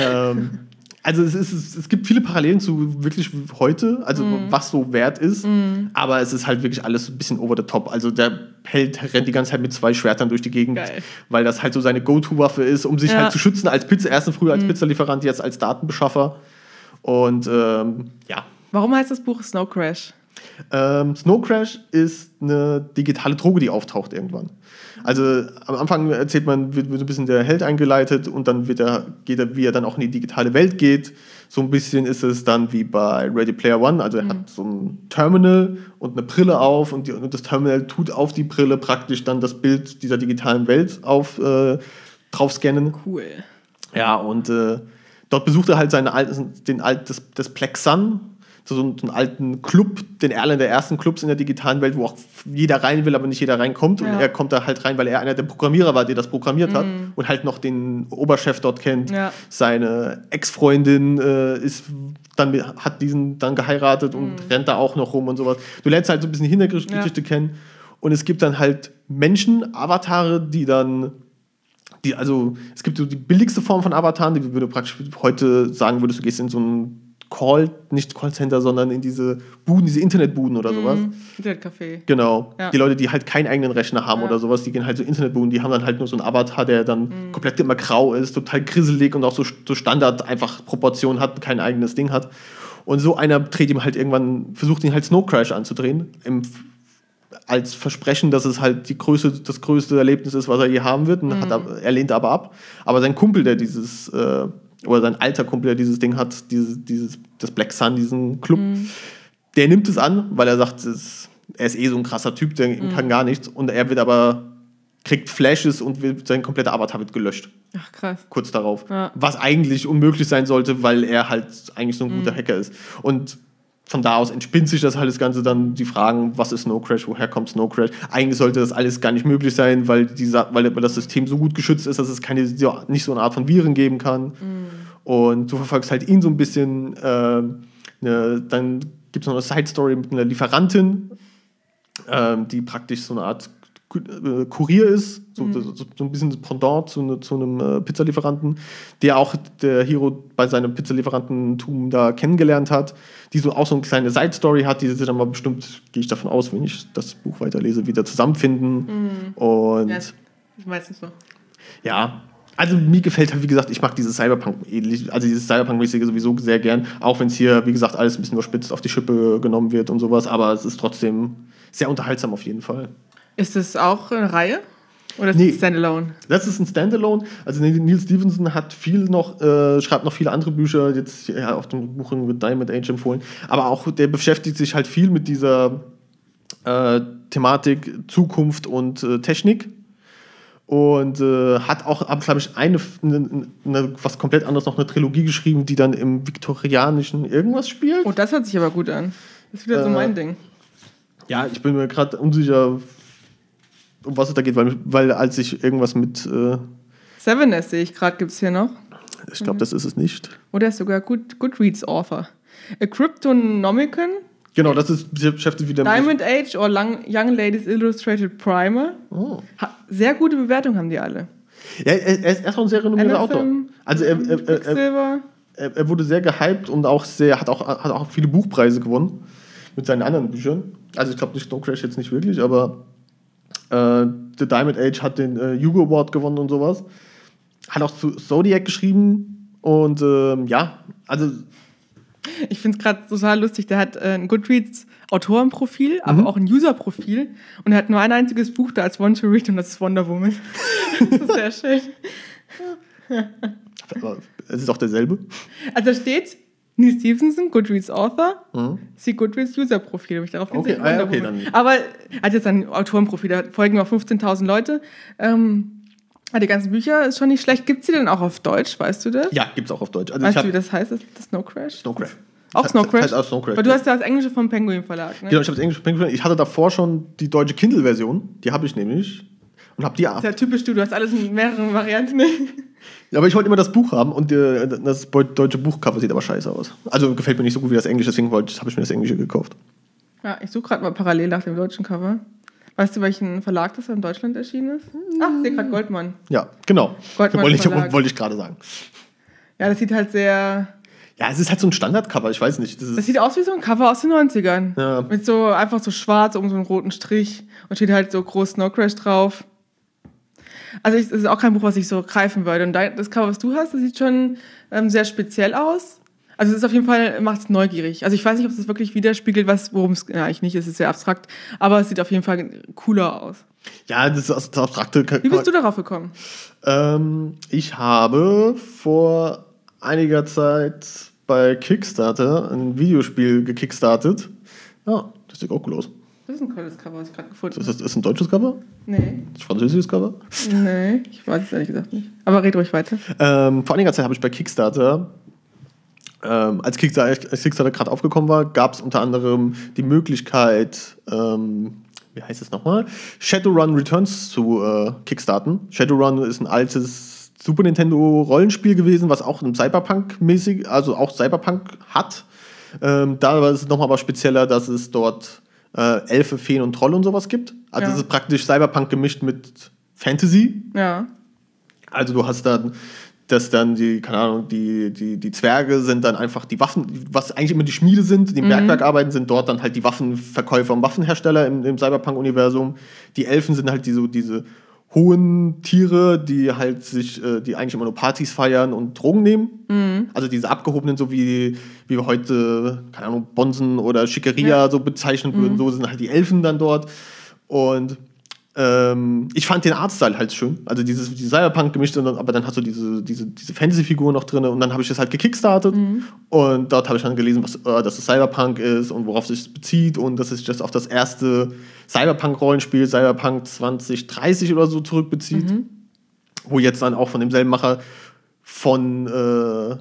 Ähm, also es, ist, es, gibt viele Parallelen zu wirklich heute, also Mhm. was so wert ist, aber es ist halt wirklich alles ein bisschen over the top. Also der Held rennt die ganze Zeit mit zwei Schwertern durch die Gegend, Geil. weil das halt so seine Go-To-Waffe ist, um sich Ja. Mhm. halt zu schützen als Pizza, erstens früher als Pizzalieferant, jetzt als Datenbeschaffer. Und ähm, ja, Warum heißt das Buch Snow Crash? Ähm, Snow Crash ist eine digitale Droge, die auftaucht irgendwann. Also am Anfang erzählt man, wird, wird ein bisschen der Held eingeleitet und dann wird er, geht er, wie er dann auch in die digitale Welt geht. So ein bisschen ist es dann wie bei Ready Player One. Also er hat so ein Terminal und eine Brille auf und, die, und das Terminal tut auf die Brille praktisch dann das Bild dieser digitalen Welt auf, äh, drauf scannen. Cool. Ja, und äh, dort besucht er halt seine alten, den alt, das, das Plex Sun, so einen, so einen alten Club, den Erlen der ersten Clubs in der digitalen Welt, wo auch jeder rein will, aber nicht jeder reinkommt. Und Ja. er kommt da halt rein, weil er einer der Programmierer war, der das programmiert hat und halt noch den Oberchef dort kennt. Ja. Seine Ex-Freundin äh, ist dann hat diesen dann geheiratet und rennt da auch noch rum und sowas. Du lernst halt so ein bisschen die Hintergeschichte kennen. Und es gibt dann halt Menschen, Avatare, die dann die, also es gibt so die billigste Form von Avataren, die würde praktisch heute sagen würdest, du gehst in so ein Call, nicht Callcenter, sondern in diese Buden, diese Internetbuden oder sowas. Mhm. Internetcafé. Genau. Ja. Die Leute, die halt keinen eigenen Rechner haben Ja. oder sowas, die gehen halt so Internetbuden, die haben dann halt nur so einen Avatar, der dann komplett immer grau ist, total grisselig und auch so, so Standard einfach Proportionen hat, kein eigenes Ding hat. Und so einer dreht ihm halt irgendwann, versucht ihn halt Snow Crash anzudrehen, im, als Versprechen, dass es halt die größte, das größte Erlebnis ist, was er je haben wird. Und hat er, er lehnt aber ab. Aber sein Kumpel, der dieses, äh, oder sein alter Kumpel, der dieses Ding hat, dieses, dieses, das Black Sun, diesen Club, der nimmt es an, weil er sagt, es, er ist eh so ein krasser Typ, der kann gar nichts. Und er wird aber, kriegt Flashes und wird, sein kompletter Avatar wird gelöscht, Ach, krass. kurz darauf. Ja. Was eigentlich unmöglich sein sollte, weil er halt eigentlich so ein guter Hacker ist. Und von da aus entspinnt sich das halt das Ganze dann die Fragen, was ist Snow Crash, woher kommt Snow Crash? Eigentlich sollte das alles gar nicht möglich sein, weil, dieser, weil das System so gut geschützt ist, dass es keine, nicht so eine Art von Viren geben kann. Und du verfolgst halt ihn so ein bisschen. ähm, ne, dann gibt es noch eine Side-Story mit einer Lieferantin, ähm, die praktisch so eine Art äh, Kurier ist, so, so, so ein bisschen Pendant zu, ne, zu einem äh, Pizzalieferanten, der auch der Hero bei seinem Pizzalieferantentum da kennengelernt hat, die so auch so eine kleine Side-Story hat, die sie dann mal bestimmt, gehe ich davon aus, wenn ich das Buch weiterlese, wieder zusammenfinden. Und Ja, meistens so. ja, also mir gefällt halt, wie gesagt, ich mag dieses Cyberpunk ähnlich, also dieses Cyberpunk-mäßige sowieso sehr gern, auch wenn es hier, wie gesagt, alles ein bisschen überspitzt auf die Schippe genommen wird und sowas, aber es ist trotzdem sehr unterhaltsam auf jeden Fall. Ist das auch eine Reihe? Oder ist Nee. es Standalone? Das ist ein Standalone. Also Neil Stevenson hat viel noch, äh, schreibt noch viele andere Bücher, jetzt ja, auf dem Buch mit Diamond Age empfohlen. Aber auch der beschäftigt sich halt viel mit dieser Äh, Thematik Zukunft und äh, Technik. Und äh, hat auch, glaube ich, eine, eine, eine, was komplett anderes, noch eine Trilogie geschrieben, die dann im viktorianischen irgendwas spielt. Oh, das hört sich aber gut an. Das ist wieder so Äh, mein Ding. Ja, ich bin mir gerade unsicher, um was es da geht, weil, weil als ich irgendwas mit, äh, Severness sehe ich gerade, gibt es hier noch. ich glaube, das ist es nicht. Oder ist sogar Good, Goodreads Author. A Cryptonomicon, Genau, das ist beschäftigt wieder Diamond Age or Young Ladies Illustrated Primer. Oh. Sehr gute Bewertungen haben die alle. Ja, er, ist erst auch ein sehr renommierter Autor. Also er, er, er, er, wurde sehr gehypt und auch sehr, hat auch, hat auch viele Buchpreise gewonnen mit seinen anderen Büchern. Also ich glaube, Stone Crash jetzt nicht wirklich, aber äh, The Diamond Age hat den äh, Hugo Award gewonnen und sowas. Hat auch zu Zodiac geschrieben und ähm, ja, also Ich finde es gerade total lustig. Der hat äh, ein Goodreads Autorenprofil, aber Mhm. auch ein Userprofil. Und er hat nur ein einziges Buch da als One to Read und das ist Wonder Woman. das ist sehr schön. es ist auch derselbe. Also da steht Neil Stevenson, Goodreads Author, sie Goodreads User-Profil. Hab ich darauf Mhm. Okay, gesehen, ah okay, dann- Aber er hat jetzt ein Autorenprofil, da folgen auch 15.000 Leute. Ähm, ah, die ganzen Bücher ist schon nicht schlecht. Gibt es die denn auch auf Deutsch, weißt du das? Ja, gibt es auch auf Deutsch. Also Weißt du, wie das heißt, das, das Snow Crash? Snow Crash. Auch Snow das Crash? heißt auch Snow Crash. Weil du hast ja das Englische vom Penguin Verlag, ne? Genau, ich habe das englische Penguin. Ich hatte davor schon die deutsche Kindle-Version, die habe ich nämlich. Und habe die Das ist ja typisch du, du hast alles in mehreren Varianten. Aber ich wollte immer das Buch haben und äh, das deutsche Buchcover sieht aber scheiße aus. Also gefällt mir nicht so gut wie das Englische, deswegen habe ich mir das Englische gekauft. Ja, ich suche gerade mal parallel nach dem deutschen Cover. Weißt du, welchen Verlag das in Deutschland erschienen ist? Ach, ich sehe gerade Goldmann. Ja, genau. Goldmann wollte ich, wollte ich gerade sagen. Ja, das sieht halt sehr. Ja, es ist halt so ein Standardcover, ich weiß nicht. Das ist, Das sieht aus wie so ein Cover aus den 90ern. Ja. Mit so einfach so schwarz um so einen roten Strich und steht halt so groß Snow Crash drauf. Also ich, das ist auch kein Buch, was ich so greifen würde. Und das Cover, was du hast, das sieht schon ähm, sehr speziell aus. Also es ist auf jeden Fall, macht es neugierig. Also ich weiß nicht, ob es wirklich widerspiegelt, was, worum es, ja, eigentlich nicht, es ist sehr abstrakt, aber es sieht auf jeden Fall cooler aus. ja, das ist das abstrakte. Wie bist du darauf gekommen? Ähm, ich habe vor einiger Zeit bei Kickstarter ein Videospiel gekickstartet. Ja, das sieht auch cool aus. Das ist ein cooles Cover, was ich gerade gefunden Das habe. ist, ist ein deutsches Cover? Nee, Das ist ein französisches Cover? nee, ich weiß es ehrlich gesagt nicht. Aber red ruhig weiter. Ähm, vor einiger Zeit habe ich bei Kickstarter, ähm, als Kickstarter, als Kickstarter gerade aufgekommen war, gab es unter anderem die Möglichkeit, ähm, wie heißt es nochmal, Shadowrun Returns zu äh, kickstarten. Shadowrun ist ein altes Super Nintendo Rollenspiel gewesen, was auch ein Cyberpunk-mäßig, also auch Cyberpunk hat. Ähm, da war es nochmal aber spezieller, dass es dort äh, Elfe, Feen und Troll und sowas gibt. Also Ja. es ist praktisch Cyberpunk gemischt mit Fantasy. Ja. Also du hast dann, dass dann die, keine Ahnung, die, die, die Zwerge sind dann einfach die Waffen, was eigentlich immer die Schmiede sind, die im Bergwerk arbeiten, sind dort dann halt die Waffenverkäufer und Waffenhersteller im, im Cyberpunk-Universum. Die Elfen sind halt diese, diese hohen Tiere, die halt sich, äh, die eigentlich immer nur Partys feiern und Drogen nehmen. Also diese abgehobenen, so wie, wie wir heute, keine Ahnung, Bonsen oder Schickeria Ja. so bezeichnen würden, so sind halt die Elfen dann dort. Und ähm, ich fand den Artstyle halt schön. Also dieses, dieses Cyberpunk gemischt, und dann, aber dann hast du diese, diese, diese Fantasy-Figur noch drin und dann habe ich das halt gekickstartet. Und dort habe ich dann gelesen, was, äh, dass es Cyberpunk ist und worauf sich das bezieht und dass sich das auf das erste Cyberpunk-Rollenspiel, Cyberpunk 2030 oder so zurückbezieht, wo jetzt dann auch von demselben Macher von, äh,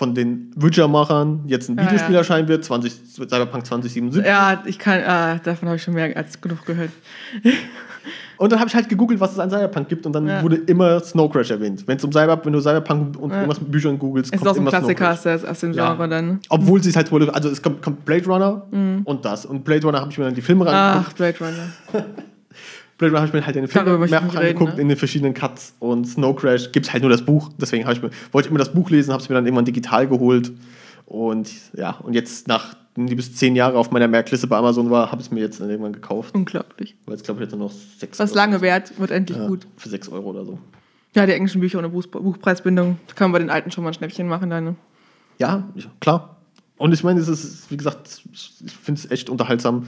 von den Witcher-Machern jetzt ein Ah, Videospiel ja. erscheinen wird, 20, Cyberpunk 2077. Ja, ich kann, ah, davon habe ich schon mehr als genug gehört. Und dann habe ich halt gegoogelt, was es an Cyberpunk gibt und dann Ja. wurde immer Snow Crash erwähnt. Wenn es um Cyber, wenn du Cyberpunk und Ja. irgendwas mit Büchern googelst, Es ist auch so ein immer Snow Klassiker Crash. aus, dem Ja. Genre dann. Obwohl sie es halt wurde, also es kommt, kommt Blade Runner und das. Und Blade Runner habe ich mir dann die Filme reingeguckt. Ach, Blade Runner. Blade Runner habe ich mir halt in den Darüber ich mehrfach reden, angeguckt, ne? in den verschiedenen Cuts. Und Snow Crash gibt es halt nur das Buch. Deswegen ich mir, wollte ich immer das Buch lesen, habe es mir dann irgendwann digital geholt. Und ja, und jetzt nach die bis zehn Jahre auf meiner Merkliste bei Amazon war, habe ich es mir jetzt irgendwann gekauft. Unglaublich. Weil es, glaube ich, jetzt nur noch sechs Was Euro- lange währt, wird endlich ja, gut. Für sechs Euro oder so. Ja, die englischen Bücher ohne Buch, Buchpreisbindung. Da kann man bei den alten schon mal ein Schnäppchen machen. Dann. ne? Ja, klar. Und ich meine, es ist, wie gesagt, ich finde es echt unterhaltsam.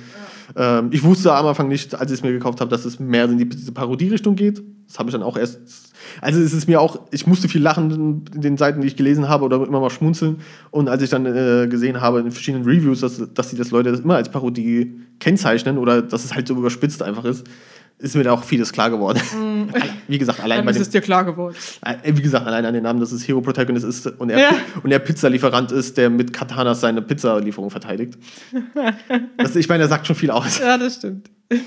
Ja. Ähm, ich wusste am Anfang nicht, als ich es mir gekauft habe, dass es mehr in die, diese Parodie-Richtung geht. Das habe ich dann auch erst. Also es ist mir auch, ich musste viel lachen in den Seiten, die ich gelesen habe oder immer mal schmunzeln. Und als ich dann äh, gesehen habe in verschiedenen Reviews, dass, dass die das Leute das immer als Parodie kennzeichnen oder dass es halt so überspitzt einfach ist, ist mir da auch vieles klar geworden. Mm. Wie gesagt, allein Dann bei ist dem, es dir klar geworden. Äh, wie gesagt, allein an den Namen, dass es Hero Protagonist ist und er, ja. und er Pizzalieferant ist, der mit Katanas seine Pizzalieferung verteidigt. das, ich meine, er sagt schon viel aus. Ja, das stimmt.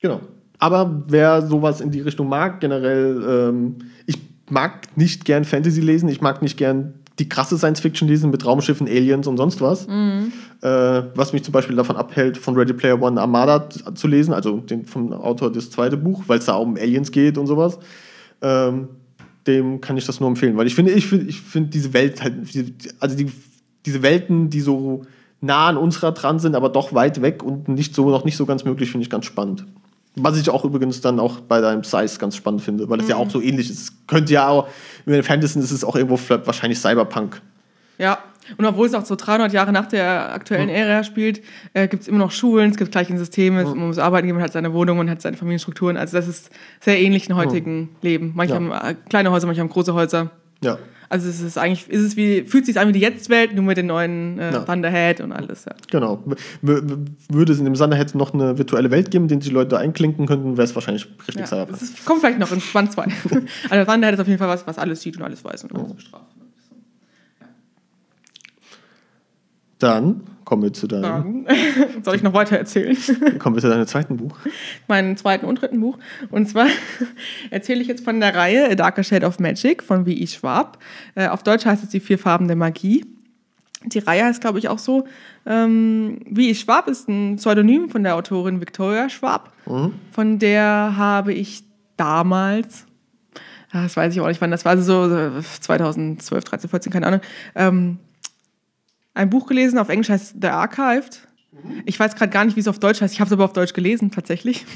genau. Aber wer sowas in die Richtung mag, generell, ähm, ich mag nicht gern Fantasy lesen, ich mag nicht gern die krasse Science-Fiction lesen mit Raumschiffen, Aliens und sonst was. Mhm. Äh, was mich zum Beispiel davon abhält, von Ready Player One Armada zu lesen, also den, vom Autor des zweiten Buch, weil es da um Aliens geht und sowas. Ähm, dem kann ich das nur empfehlen, weil ich finde, ich finde, ich finde diese Welt halt, also die, diese Welten, die so nah an unserer dran sind, aber doch weit weg und nicht so, noch nicht so ganz möglich, finde ich ganz spannend. Was ich auch übrigens dann auch bei deinem Size ganz spannend finde, weil es mhm. ja auch so ähnlich ist. Es könnte ja auch, den Fantasy ist es auch irgendwo wahrscheinlich Cyberpunk. Ja, und obwohl es auch so 300 Jahre nach der aktuellen mhm. Ära spielt, äh, gibt es immer noch Schulen, es gibt gleiche Systeme, mhm. man muss arbeiten gehen, man hat seine Wohnung, man hat seine Familienstrukturen. Also das ist sehr ähnlich im heutigen mhm. Leben. Manche ja. haben äh, kleine Häuser, manche haben große Häuser. Ja. Also es ist eigentlich, ist es wie, fühlt sich an wie die Jetzt-Welt, nur mit den neuen äh, ja. Thunderhead und alles. Ja. Genau. W würde es in dem Thunderhead noch eine virtuelle Welt geben, in die die Leute einklinken könnten, wäre es wahrscheinlich richtig ja, Cyberpunk. Das kommt vielleicht noch in Band 2. also Thunderhead ist auf jeden Fall was, was alles sieht und alles weiß und alles oh. bestraft. Dann kommen wir zu deinem. Soll ich noch weiter erzählen? kommen wir zu deinem zweiten Buch. Meinem zweiten und dritten Buch. Und zwar erzähle ich jetzt von der Reihe A Darker Shade of Magic von W.I. Schwab. Äh, auf Deutsch heißt es Die vier Farben der Magie. Die Reihe heißt, glaube ich, auch so. Ähm, W.I. Schwab ist ein Pseudonym von der Autorin Victoria Schwab. Mhm. Von der habe ich damals ah, das weiß ich auch nicht wann, das war so 2012, 13, 14, keine Ahnung, ähm, ein Buch gelesen, auf Englisch heißt The Archived. Ich weiß gerade gar nicht, wie es auf Deutsch heißt. Ich habe es aber auf Deutsch gelesen, tatsächlich.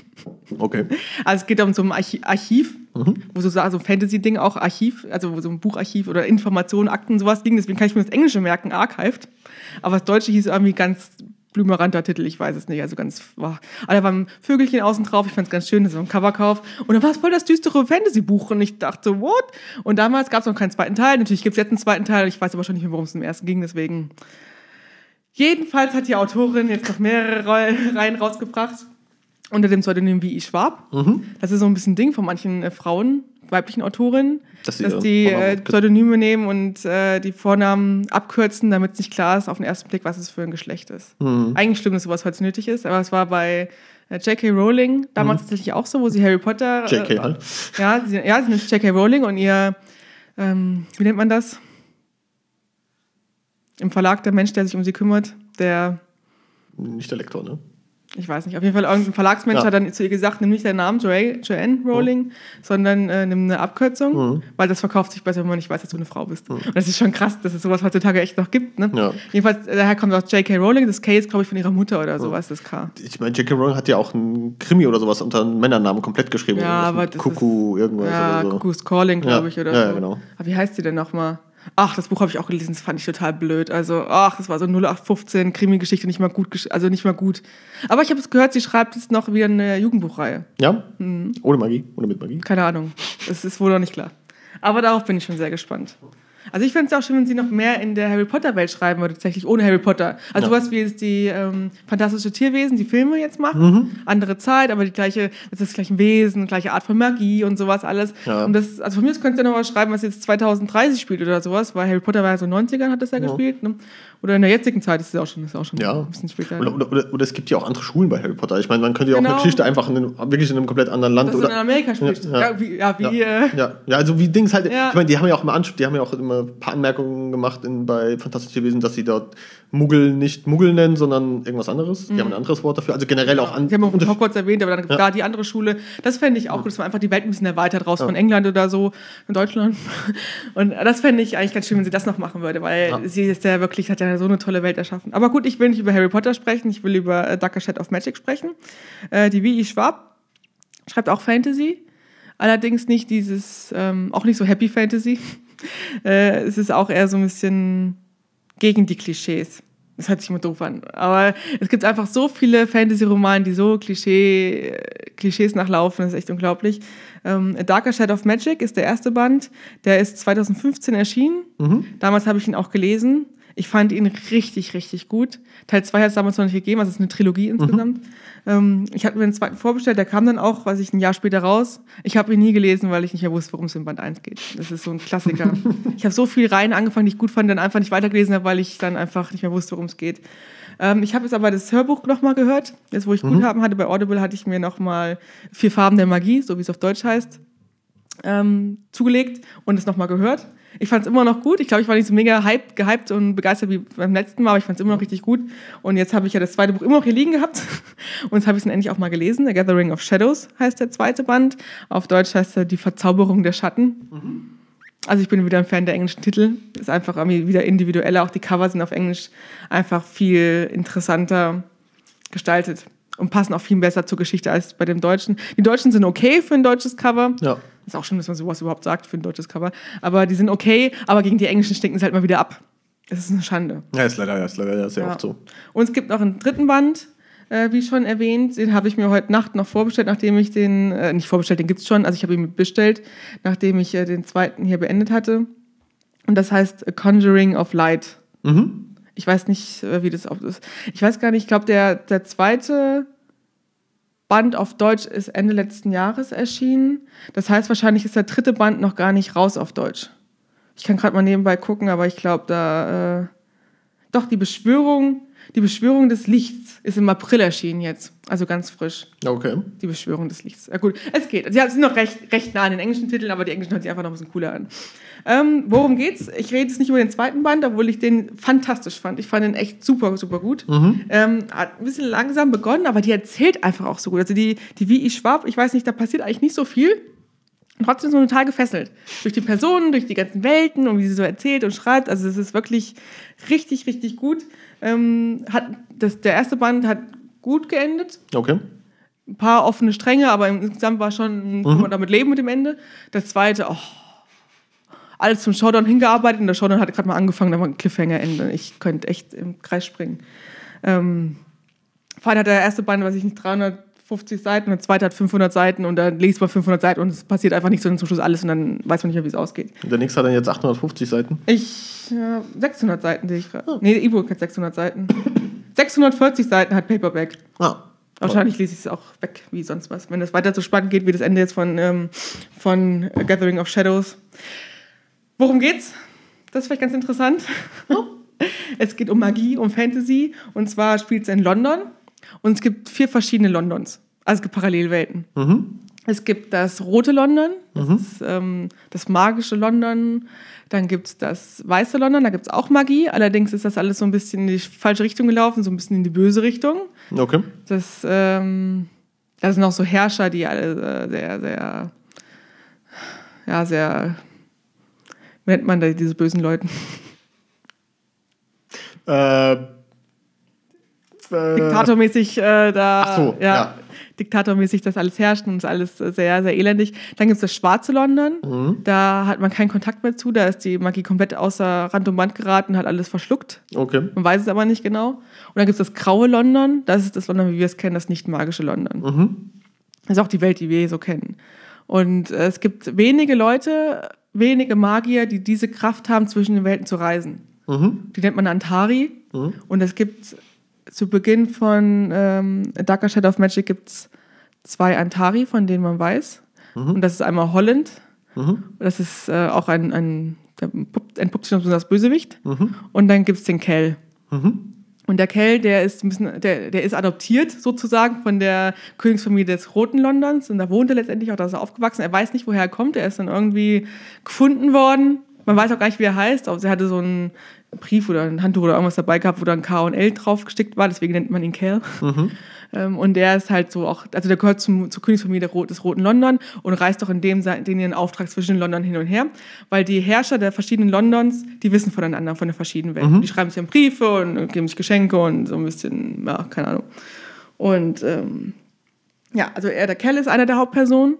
Okay. Also es geht um so ein Archiv, mhm. wo so, so ein Fantasy-Ding auch Archiv, also so ein Bucharchiv oder Informationen, Akten, sowas liegen. Deswegen kann ich mir das Englische merken, Archived. Aber das Deutsche hieß irgendwie ganz blümeranter Titel, ich weiß es nicht. Also ganz, war. Aber da waren Vögelchen außen drauf, ich fand es ganz schön, das ist so ein Coverkauf. Und dann war es voll das düstere Fantasy-Buch und ich dachte what? Und damals gab es noch keinen zweiten Teil. Natürlich gibt es jetzt einen zweiten Teil, ich weiß aber schon nicht mehr, worum es im ersten ging, deswegen. Jedenfalls hat die Autorin jetzt noch mehrere Reihen rausgebracht unter dem Pseudonym wie ich Schwab. Mhm. Das ist so ein bisschen Ding von manchen äh, Frauen, weiblichen Autorinnen, dass, dass die äh, Pseudonyme nehmen und äh, die Vornamen abkürzen, damit es nicht klar ist auf den ersten Blick, was es für ein Geschlecht ist. Mhm. Eigentlich stimmt, dass sowas heute nötig ist, aber es war bei äh, J.K. Rowling damals mhm. tatsächlich auch so, wo sie Harry Potter. J.K. Äh, ja, sie, ja, sie nennt J.K. Rowling und ihr, ähm, wie nennt man das? Im Verlag der Mensch, der sich um sie kümmert, der. Nicht der Lektor, ne? Ich weiß nicht, auf jeden Fall irgendein Verlagsmensch ja. hat dann zu ihr gesagt, nimm nicht deinen Namen jo Joanne Rowling, mhm. sondern äh, nimm eine Abkürzung, mhm. weil das verkauft sich besser, wenn man nicht weiß, dass du eine Frau bist. Mhm. Und das ist schon krass, dass es sowas heutzutage echt noch gibt. Ne? Ja. Jedenfalls, äh, daher kommt auch J.K. Rowling, das K ist, glaube ich, von ihrer Mutter oder sowas, das K. Ich meine, J.K. Rowling hat ja auch einen Krimi oder sowas unter einem Männernamen komplett geschrieben. Ja, aber das Kuckuck, irgendwas ja, so. Cuckoo's Calling, glaube ich, oder ja, so. genau. Aber wie heißt sie denn nochmal? Ach, das Buch habe ich auch gelesen, das fand ich total blöd. Also, ach, das war so 0815 Krimi-Geschichte, nicht mal gut, also nicht mal gut. Aber ich habe es gehört, sie schreibt jetzt noch wieder eine Jugendbuchreihe. Ja? Mhm. Ohne Magie oder mit Magie? Keine Ahnung. Das ist wohl noch nicht klar. Aber darauf bin ich schon sehr gespannt. Also ich fände es auch schön, wenn sie noch mehr in der Harry Potter-Welt schreiben würde, tatsächlich ohne Harry Potter. Also ja. sowas wie jetzt die ähm, Fantastische Tierwesen, die Filme jetzt machen. Mhm. Andere Zeit, aber die gleiche, das ist das gleiche Wesen, gleiche Art von Magie und sowas alles. Ja. Und das, also von mir aus könnt ihr noch was schreiben, was jetzt 2030 spielt oder sowas, weil Harry Potter war ja so 90ern, hat das ja, ja. gespielt. Ne? Oder in der jetzigen Zeit ist es auch schon, ist auch schon ja. ein bisschen später. Oder, oder, oder, oder, es gibt ja auch andere Schulen bei Harry Potter. Ich meine, man könnte ja genau. auch eine Geschichte einfach in einem, wirklich in einem komplett anderen Land. Das oder in Amerika spricht. Ja, ja. wie, ja, wie ja. Äh, ja. ja, also wie Dings halt. Ich meine, die haben ja auch immer Anspruch, die haben ja auch immer ein paar Anmerkungen gemacht in, bei Fantastische Tierwesen, dass sie dort Muggel nicht Muggel nennen, sondern irgendwas anderes. Mhm. Die haben ein anderes Wort dafür. Also generell auch an. Die haben auch Hogwarts erwähnt, aber dann ja. da die andere Schule. Das fände ich auch gut, dass man einfach die Welt ein bisschen erweitert raus ja. von England oder so, in Deutschland. Und das fände ich eigentlich ganz schön, wenn sie das noch machen würde, weil ja. sie ist ja wirklich, hat ja so eine tolle Welt erschaffen. Aber gut, ich will nicht über Harry Potter sprechen, ich will über äh, Darker Shadow of Magic sprechen. Äh, die W.I. Schwab schreibt auch Fantasy. Allerdings nicht dieses, ähm, auch nicht so Happy Fantasy. Äh, es ist auch eher so ein bisschen gegen die Klischees. Das hört sich immer doof an. Aber es gibt einfach so viele Fantasy-Romane, die so Klischee, Klischees nachlaufen. Das ist echt unglaublich. Ähm, A Darker Shadow of Magic ist der erste Band. Der ist 2015 erschienen. Mhm. Damals habe ich ihn auch gelesen. Ich fand ihn richtig, richtig gut. Teil 2 hat es damals noch nicht gegeben, also es ist eine Trilogie insgesamt. Mhm. Ähm, ich hatte mir den zweiten vorbestellt, der kam dann auch, weiß ich, ein Jahr später raus. Ich habe ihn nie gelesen, weil ich nicht mehr wusste, worum es in Band 1 geht. Das ist so ein Klassiker. ich habe so viel Reihen angefangen, die ich gut fand, dann einfach nicht weitergelesen habe, weil ich dann einfach nicht mehr wusste, worum es geht. Ähm, ich habe jetzt aber das Hörbuch nochmal gehört. Jetzt, wo ich mhm. Guthaben hatte bei Audible, hatte ich mir nochmal Vier Farben der Magie, so wie es auf Deutsch heißt, ähm, zugelegt und es nochmal gehört. Ich fand es immer noch gut. Ich glaube, ich war nicht so mega hyped, gehypt und begeistert wie beim letzten Mal, aber ich fand es immer noch richtig gut. Und jetzt habe ich ja das zweite Buch immer noch hier liegen gehabt. Und jetzt habe ich es dann endlich auch mal gelesen. The Gathering of Shadows heißt der zweite Band. Auf Deutsch heißt er Die Verzauberung der Schatten. Mhm. Also ich bin wieder ein Fan der englischen Titel. Ist einfach wieder individueller. Auch die Cover sind auf Englisch einfach viel interessanter gestaltet und passen auch viel besser zur Geschichte als bei dem Deutschen. Die Deutschen sind okay für ein deutsches Cover. Ja. Ist auch schön, dass man sowas überhaupt sagt für ein deutsches Cover. Aber die sind okay, aber gegen die Englischen stinken sie halt mal wieder ab. Das ist eine Schande. Ja, ist leider, ist leider sehr ja. oft so. Und es gibt noch einen dritten Band, äh, wie schon erwähnt. Den habe ich mir heute Nacht noch vorbestellt, nachdem ich den, äh, nicht vorbestellt, den gibt es schon, also ich habe ihn bestellt, nachdem ich äh, den zweiten hier beendet hatte. Und das heißt A Conjuring of Light. Mhm. Ich weiß nicht, äh, wie das auch ist. Ich weiß gar nicht, ich glaube, der, der zweite Band auf Deutsch ist Ende letzten Jahres erschienen. Das heißt, wahrscheinlich ist der dritte Band noch gar nicht raus auf Deutsch. Ich kann gerade mal nebenbei gucken, aber ich glaube, da. Äh, doch, die Beschwörung, die Beschwörung des Lichts ist im April erschienen jetzt. Also ganz frisch. Okay. Die Beschwörung des Lichts. Ja, gut, es geht. Sie sind noch recht, recht nah an den englischen Titeln, aber die englischen hören sich einfach noch ein bisschen cooler an. Ähm, worum geht's? Ich rede jetzt nicht über den zweiten Band, obwohl ich den fantastisch fand. Ich fand den echt super, super gut. Mhm. Ähm, hat ein bisschen langsam begonnen, aber die erzählt einfach auch so gut. Also die, die Wie ich Schwab, ich weiß nicht, da passiert eigentlich nicht so viel. Und trotzdem so total gefesselt. Durch die Personen, durch die ganzen Welten und wie sie so erzählt und schreibt. Also es ist wirklich richtig, richtig gut. Ähm, hat, das, der erste Band hat gut geendet. Okay. Ein paar offene Stränge, aber insgesamt war schon, mhm. kann man damit leben mit dem Ende. Der zweite, oh, alles zum Showdown hingearbeitet und der Showdown hat gerade mal angefangen, da war ein Cliffhanger-Ende. Ich könnte echt im Kreis springen. Ähm, vor allem hat der erste Band, weiß ich nicht, 350 Seiten, der zweite hat 500 Seiten und dann liest man 500 Seiten und es passiert einfach nicht so zum Schluss alles und dann weiß man nicht mehr, wie es ausgeht. Und der nächste hat dann jetzt 850 Seiten? Ich, ja, 600 Seiten sehe ich gerade. Oh. Nee, E-Book hat 600 Seiten. 640 Seiten hat Paperback. Ah. Wahrscheinlich lese ich es auch weg, wie sonst was. Wenn es weiter so spannend geht wie das Ende jetzt von, ähm, von Gathering of Shadows. Worum geht's? Das ist vielleicht ganz interessant. es geht um Magie, um Fantasy. Und zwar spielt es in London. Und es gibt vier verschiedene Londons. Also es gibt Parallelwelten. Mhm. Es gibt das rote London, das mhm. ist ähm, das magische London. Dann gibt es das weiße London, da gibt es auch Magie. Allerdings ist das alles so ein bisschen in die falsche Richtung gelaufen, so ein bisschen in die böse Richtung. Okay. Das, ähm, da sind auch so Herrscher, die alle äh, sehr, sehr, ja, sehr nennt man da diese bösen Leute? Äh, äh, Diktatormäßig äh, da. Ach so, ja. ja. Diktatormäßig das alles herrscht und ist alles sehr, sehr elendig. Dann gibt es das schwarze London. Mhm. Da hat man keinen Kontakt mehr zu. Da ist die Magie komplett außer Rand und Band geraten, hat alles verschluckt. Okay. Man weiß es aber nicht genau. Und dann gibt es das graue London. Das ist das London, wie wir es kennen, das nicht magische London. Mhm. Das ist auch die Welt, die wir so kennen. Und äh, es gibt wenige Leute, wenige Magier, die diese Kraft haben, zwischen den Welten zu reisen. Mhm. Die nennt man Antari. Mhm. Und es gibt zu Beginn von ähm, Darker Shadow of Magic gibt's zwei Antari, von denen man weiß. Mhm. Und das ist einmal Holland. Mhm. Das ist äh, auch ein, ein, entpuppt sich als Bösewicht. Mhm. Und dann gibt es den Kell. Mhm. Und der Kell, der ist, bisschen, der, der ist adoptiert sozusagen von der Königsfamilie des Roten Londons und da wohnt er letztendlich auch, da ist er aufgewachsen. Er weiß nicht, woher er kommt. Er ist dann irgendwie gefunden worden. Man weiß auch gar nicht, wie er heißt. Aber er hatte so einen Brief oder ein Handtuch oder irgendwas dabei gehabt, wo dann K und L drauf gestickt war. Deswegen nennt man ihn Kell. Mhm. Ähm, und der ist halt so auch, also der gehört zum, zur Königsfamilie des Roten London und reist auch in dem den ihren Auftrag zwischen London hin und her, weil die Herrscher der verschiedenen Londons, die wissen voneinander, von den verschiedenen Welten. Mhm. Die schreiben sich dann Briefe und geben sich Geschenke und so ein bisschen, ja, keine Ahnung. Und ähm, ja, also er, der Kell ist einer der Hauptpersonen.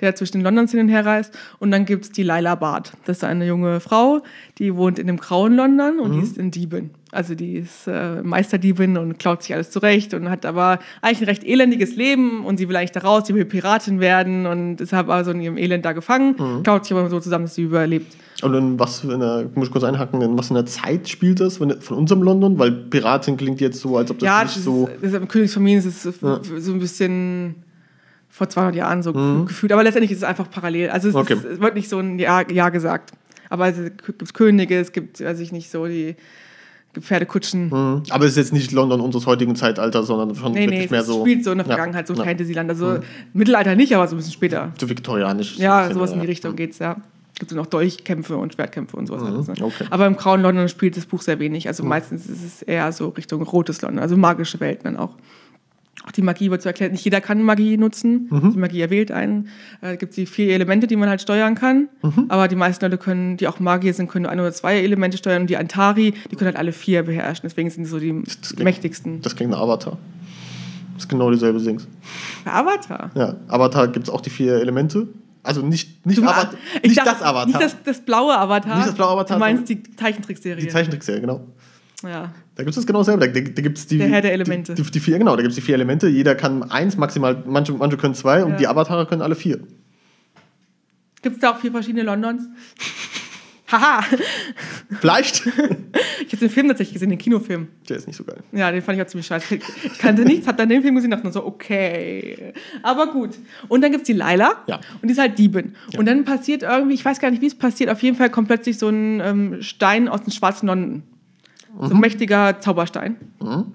Der zwischen den Londons hin und her reist. Und dann gibt es die Laila Bart. Das ist eine junge Frau, die wohnt in dem grauen London und die ist in Diebin. Also die ist äh, Meisterdiebin und klaut sich alles zurecht und hat aber eigentlich ein recht elendiges Leben und sie will eigentlich da raus, sie will Piratin werden und ist halt also in ihrem Elend da gefangen, klaut sich aber so zusammen, dass sie überlebt. Und in was für einer, muss ich kurz einhaken, in was für einer Zeit spielt das von, unserem London? Weil Piratin klingt jetzt so, als ob das ja, nicht das so. ist, Königsfamilien ist es Ja. so ein bisschen vor 200 Jahren so gefühlt. Aber letztendlich ist es einfach parallel. Also es, Mhm. Okay. ist, es wird nicht so ein Jahr, Jahr gesagt. Aber es gibt Könige, es gibt, weiß ich nicht, so die Pferdekutschen. Mhm. Aber es ist jetzt nicht London unseres heutigen Zeitalters, sondern schon Nee, wirklich nee, es mehr so. spielt so in der Ja. Vergangenheit, so Ja. Mhm. Fantasyland. Also Mittelalter nicht, aber so ein bisschen später. So viktorianisch. Ja, so sowas in ja. die Richtung geht's, ja. Gibt es noch Dolchkämpfe und Schwertkämpfe und sowas alles. Ne? Mhm, okay. Mhm. Aber im grauen London spielt das Buch sehr wenig. Also meistens ist es eher so Richtung rotes London, also magische Welten dann auch. Auch die Magie wird so erklärt, nicht jeder kann Magie nutzen. Mhm. Die Magie erwählt einen. Äh, gibt die vier Elemente, die man halt steuern kann. Mhm. Aber die meisten Leute können, die auch Magier sind, können nur ein oder zwei Elemente steuern. Und die Antari, die können halt alle vier beherrschen. Deswegen sind die so die Das klingt- mächtigsten. Das klingt nach Avatar. Das ist genau dieselbe Dings. Bei Avatar. Ja, Avatar gibt es auch die vier Elemente. Also nicht, nicht, Avatar, ich nicht dachte, das Avatar. Nicht das, das blaue Avatar. Nicht das blaue Avatar, Du meinst die Zeichentrickserie. die Zeichentrickserie, genau. ja. Da gibt es das genau selber. Da, da, da gibt's die, Der Herr der Elemente. Die, die, die vier, genau, da gibt es die vier Elemente. Jeder kann eins, maximal, manche, manche können zwei und Ja. die Avatare können alle vier. Gibt es da auch vier verschiedene Londons? Haha! Vielleicht. Ich habe den Film tatsächlich gesehen, den Kinofilm. Der ist nicht so geil. Ja, den fand ich auch ziemlich scheiße. Ich kannte nichts, hab dann den Film gesehen und dachte nur so, okay. Aber gut. Und dann gibt es die Laila. Ja. Und die ist halt Diebin. Und dann passiert irgendwie, ich weiß gar nicht, wie es passiert, auf jeden Fall kommt plötzlich so ein ähm, Stein aus dem schwarzen London. So ein mächtiger Zauberstein.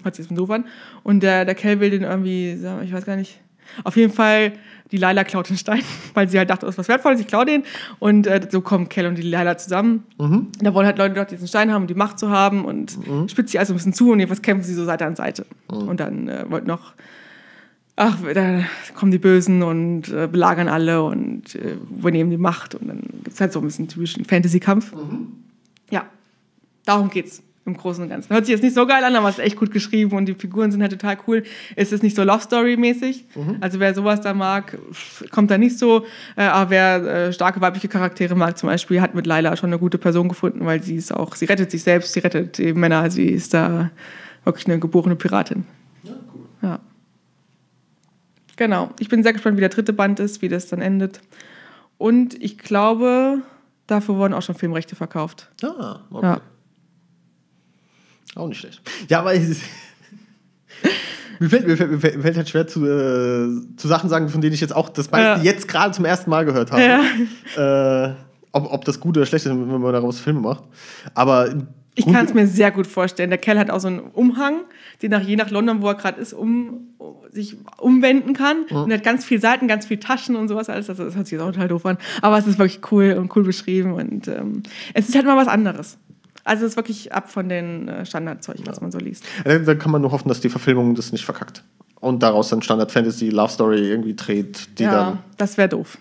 Hört sich jetzt doof an. Und der, der Kell will den irgendwie, ich weiß gar nicht. Auf jeden Fall, die Laila klaut den Stein, weil sie halt dachte, das ist was Wertvolles, ich klaue den. Und äh, so kommen Kell und die Laila zusammen. Da wollen halt Leute dort diesen Stein haben, um die Macht zu haben und spitzt sich also ein bisschen zu und jedenfalls kämpfen sie so Seite an Seite. Und dann äh, wollt noch, ach, da kommen die Bösen und äh, belagern alle und äh, übernehmen die Macht. Und dann gibt es halt so ein bisschen typischen Fantasy-Kampf. Ja, darum geht's im Großen und Ganzen. Hört sich jetzt nicht so geil an, aber es ist echt gut geschrieben und die Figuren sind halt total cool. Es ist nicht so Love Story-mäßig. Also wer sowas da mag, kommt da nicht so. Äh, aber wer äh, starke weibliche Charaktere mag, zum Beispiel, hat mit Laila schon eine gute Person gefunden, weil sie ist auch, sie rettet sich selbst, sie rettet die Männer, sie ist da wirklich eine geborene Piratin. Ja. Genau. Ich bin sehr gespannt, wie der dritte Band ist, wie das dann endet. Und ich glaube, dafür wurden auch schon Filmrechte verkauft. Ah, okay. Ja. Auch nicht schlecht. Ja, aber es ist- mir, fällt, mir, fällt, mir fällt halt schwer zu, äh, zu Sachen sagen, von denen ich jetzt auch das meiste Ja. jetzt gerade zum ersten Mal gehört habe. Äh, ob, ob das gut oder schlecht ist, wenn man daraus Filme macht. Aber Ich kann es mir sehr gut vorstellen. Der Kerl hat auch so einen Umhang, den nach je nach London, wo er gerade ist, um, sich umwenden kann. Und er hat ganz viele Seiten, ganz viele Taschen und sowas alles. Also das hört sich jetzt auch total doof an. Aber es ist wirklich cool und cool beschrieben. Und ähm, es ist halt mal was anderes. Also es ist wirklich ab von den äh, Standardzeug, was man so liest. Da, da kann man nur hoffen, dass die Verfilmung das nicht verkackt. Und daraus dann Standard Fantasy Love Story irgendwie dreht, die ja, dann. das wäre doof.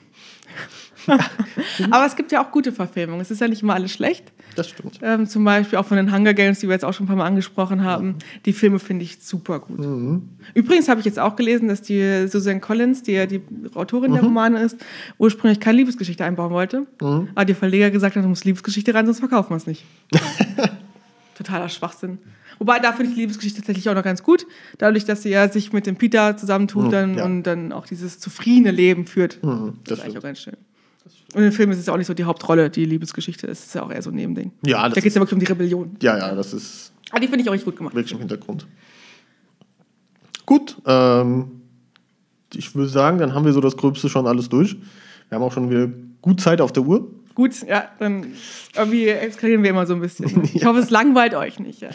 Aber es gibt ja auch gute Verfilmungen. Es ist ja nicht immer alles schlecht. Das stimmt. Ähm, zum Beispiel auch von den Hunger Games, die wir jetzt auch schon ein paar Mal angesprochen haben. Die Filme finde ich super gut. Übrigens habe ich jetzt auch gelesen, dass die Susan Collins, die ja die Autorin der Romane ist, ursprünglich keine Liebesgeschichte einbauen wollte. Aber die Verleger gesagt haben, du musst Liebesgeschichte rein, sonst verkaufen wir es nicht. Totaler Schwachsinn. Wobei, da finde ich die Liebesgeschichte tatsächlich auch noch ganz gut. Dadurch, dass sie ja sich mit dem Peter zusammentut dann, ja. und dann auch dieses zufriedene Leben führt. das das ist eigentlich auch ganz schön. Und im Film ist es ja auch nicht so die Hauptrolle, die Liebesgeschichte. Es ist ja auch eher so ein Nebending. Ja, das da geht es ja wirklich um die Rebellion. Ja, ja, das ist Ah, die finde ich auch richtig gut gemacht. wirklich im Hintergrund. Gut, ähm, ich würde sagen, dann haben wir so das Gröbste schon alles durch. Wir haben auch schon wieder gut Zeit auf der Uhr. Gut, ja, dann irgendwie eskalieren wir immer so ein bisschen. Ich hoffe, es langweilt euch nicht. Ja.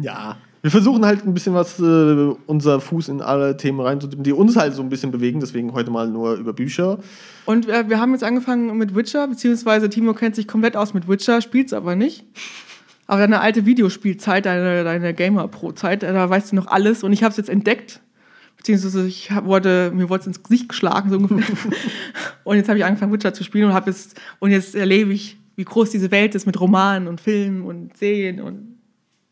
Ja. Wir versuchen halt ein bisschen was, äh, unser Fuß in alle Themen reinzutippen, die uns halt so ein bisschen bewegen. Deswegen heute mal nur über Bücher. Und äh, wir haben jetzt angefangen mit Witcher, beziehungsweise Timo kennt sich komplett aus mit Witcher, spielt es aber nicht. Aber deine alte Videospielzeit, deine, deine Gamer-Pro-Zeit, da weißt du noch alles. Und ich habe es jetzt entdeckt. Beziehungsweise ich hab, wurde, mir wurde es ins Gesicht geschlagen, so ungefähr. und jetzt habe ich angefangen, Witcher zu spielen und, hab jetzt, und jetzt erlebe ich, wie groß diese Welt ist mit Romanen und Filmen und Serien und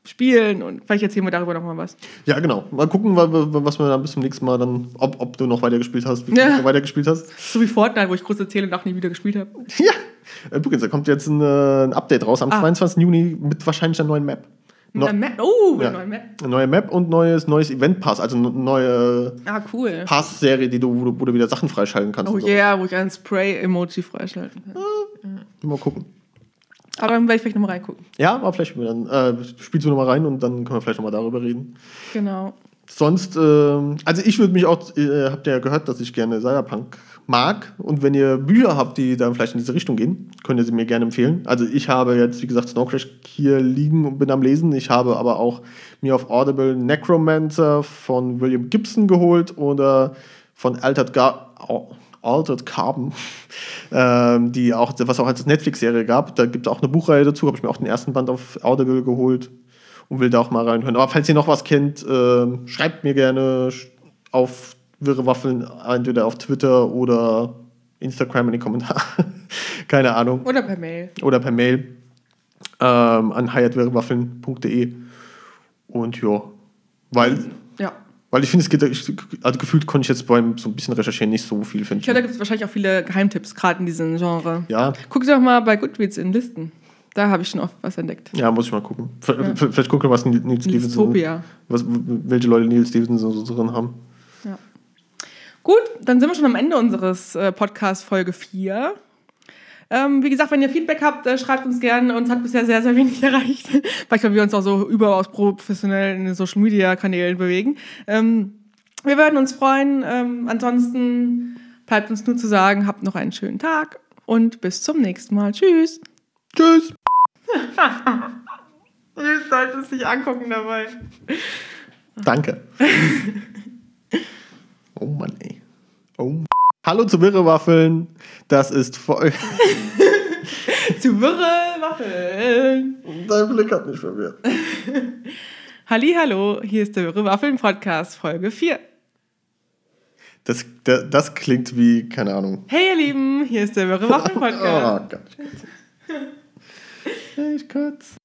spielen und vielleicht erzählen wir darüber nochmal was. Ja, genau. Mal gucken, wa- wa- was wir dann bis zum nächsten Mal dann, ob, ob du noch weiter gespielt hast, wie Ja. du weiter gespielt hast. So wie Fortnite, wo ich kurz erzähle und auch nie wieder gespielt habe. Ja. Äh, Übrigens, da kommt jetzt ein, äh, ein Update raus am Ah. 22. Juni mit wahrscheinlich einer neuen Map. No, Eine Map. Oh, eine ja. neue Map. Eine neue Map und neues, neues Event-Pass, also eine neue Ah, cool. Pass-Serie, die du, wo, du, wo du wieder Sachen freischalten kannst. Oh so. yeah, wo ich ein Spray-Emoji freischalten kann. Mal gucken. Aber dann werde ich vielleicht nochmal reingucken. Ja, aber vielleicht dann, äh, spielst du nochmal rein und dann können wir vielleicht nochmal darüber reden. Genau. Sonst, ähm, also ich würde mich auch, äh, habt ihr ja gehört, dass ich gerne Cyberpunk mag. Und wenn ihr Bücher habt, die dann vielleicht in diese Richtung gehen, könnt ihr sie mir gerne empfehlen. Also ich habe jetzt, wie gesagt, Snow Crash hier liegen und bin am Lesen. Ich habe aber auch mir auf Audible Necromancer von William Gibson geholt oder von Altered, Gar Al- Altered Carbon, ähm, die auch, was auch als Netflix-Serie gab. Da gibt es auch eine Buchreihe dazu, habe ich mir auch den ersten Band auf Audible geholt und will da auch mal reinhören. Aber falls ihr noch was kennt, ähm, schreibt mir gerne auf Wirre Waffeln, entweder auf Twitter oder Instagram in die Kommentare. Keine Ahnung. Oder per Mail. Oder per Mail ähm, an hayatwirrewaffeln.de. Und ja, weil. Weil ich finde, es geht, also gefühlt konnte ich jetzt beim so ein bisschen recherchieren nicht so viel finden. Ich glaube, da gibt es wahrscheinlich auch viele Geheimtipps, gerade in diesem Genre. Ja, Guck doch mal bei Goodreads in Listen. Da habe ich schon oft was entdeckt. ja, muss ich mal gucken. V- v- Vielleicht gucken, was Neil Stevenson, was, welche Leute Neil Stevenson so, drin haben. Ja. Gut, dann sind wir schon am Ende unseres äh, Podcast Folge 4. Ähm, wie gesagt, wenn ihr Feedback habt, äh, schreibt uns gerne. Uns hat bisher sehr, sehr wenig erreicht. Vielleicht, weil wir uns auch so überaus professionell in den Social Media Kanälen bewegen. Ähm, wir würden uns freuen. Ähm, ansonsten bleibt uns nur zu sagen, habt noch einen schönen Tag und bis zum nächsten Mal. Tschüss. Tschüss! Ihr solltet es nicht angucken dabei. Danke. oh Mann, ey. Oh. Mann. Hallo zu Wirre Waffeln. Das ist voll. Zu wirre Waffeln. Dein Blick hat mich verwirrt. Halli, hallo, hier ist der Wirre Waffeln Podcast Folge 4. Das, das, das klingt wie, keine Ahnung. Hey ihr Lieben, hier ist der Wirre Waffeln Podcast. Oh Gott. Ich kotze.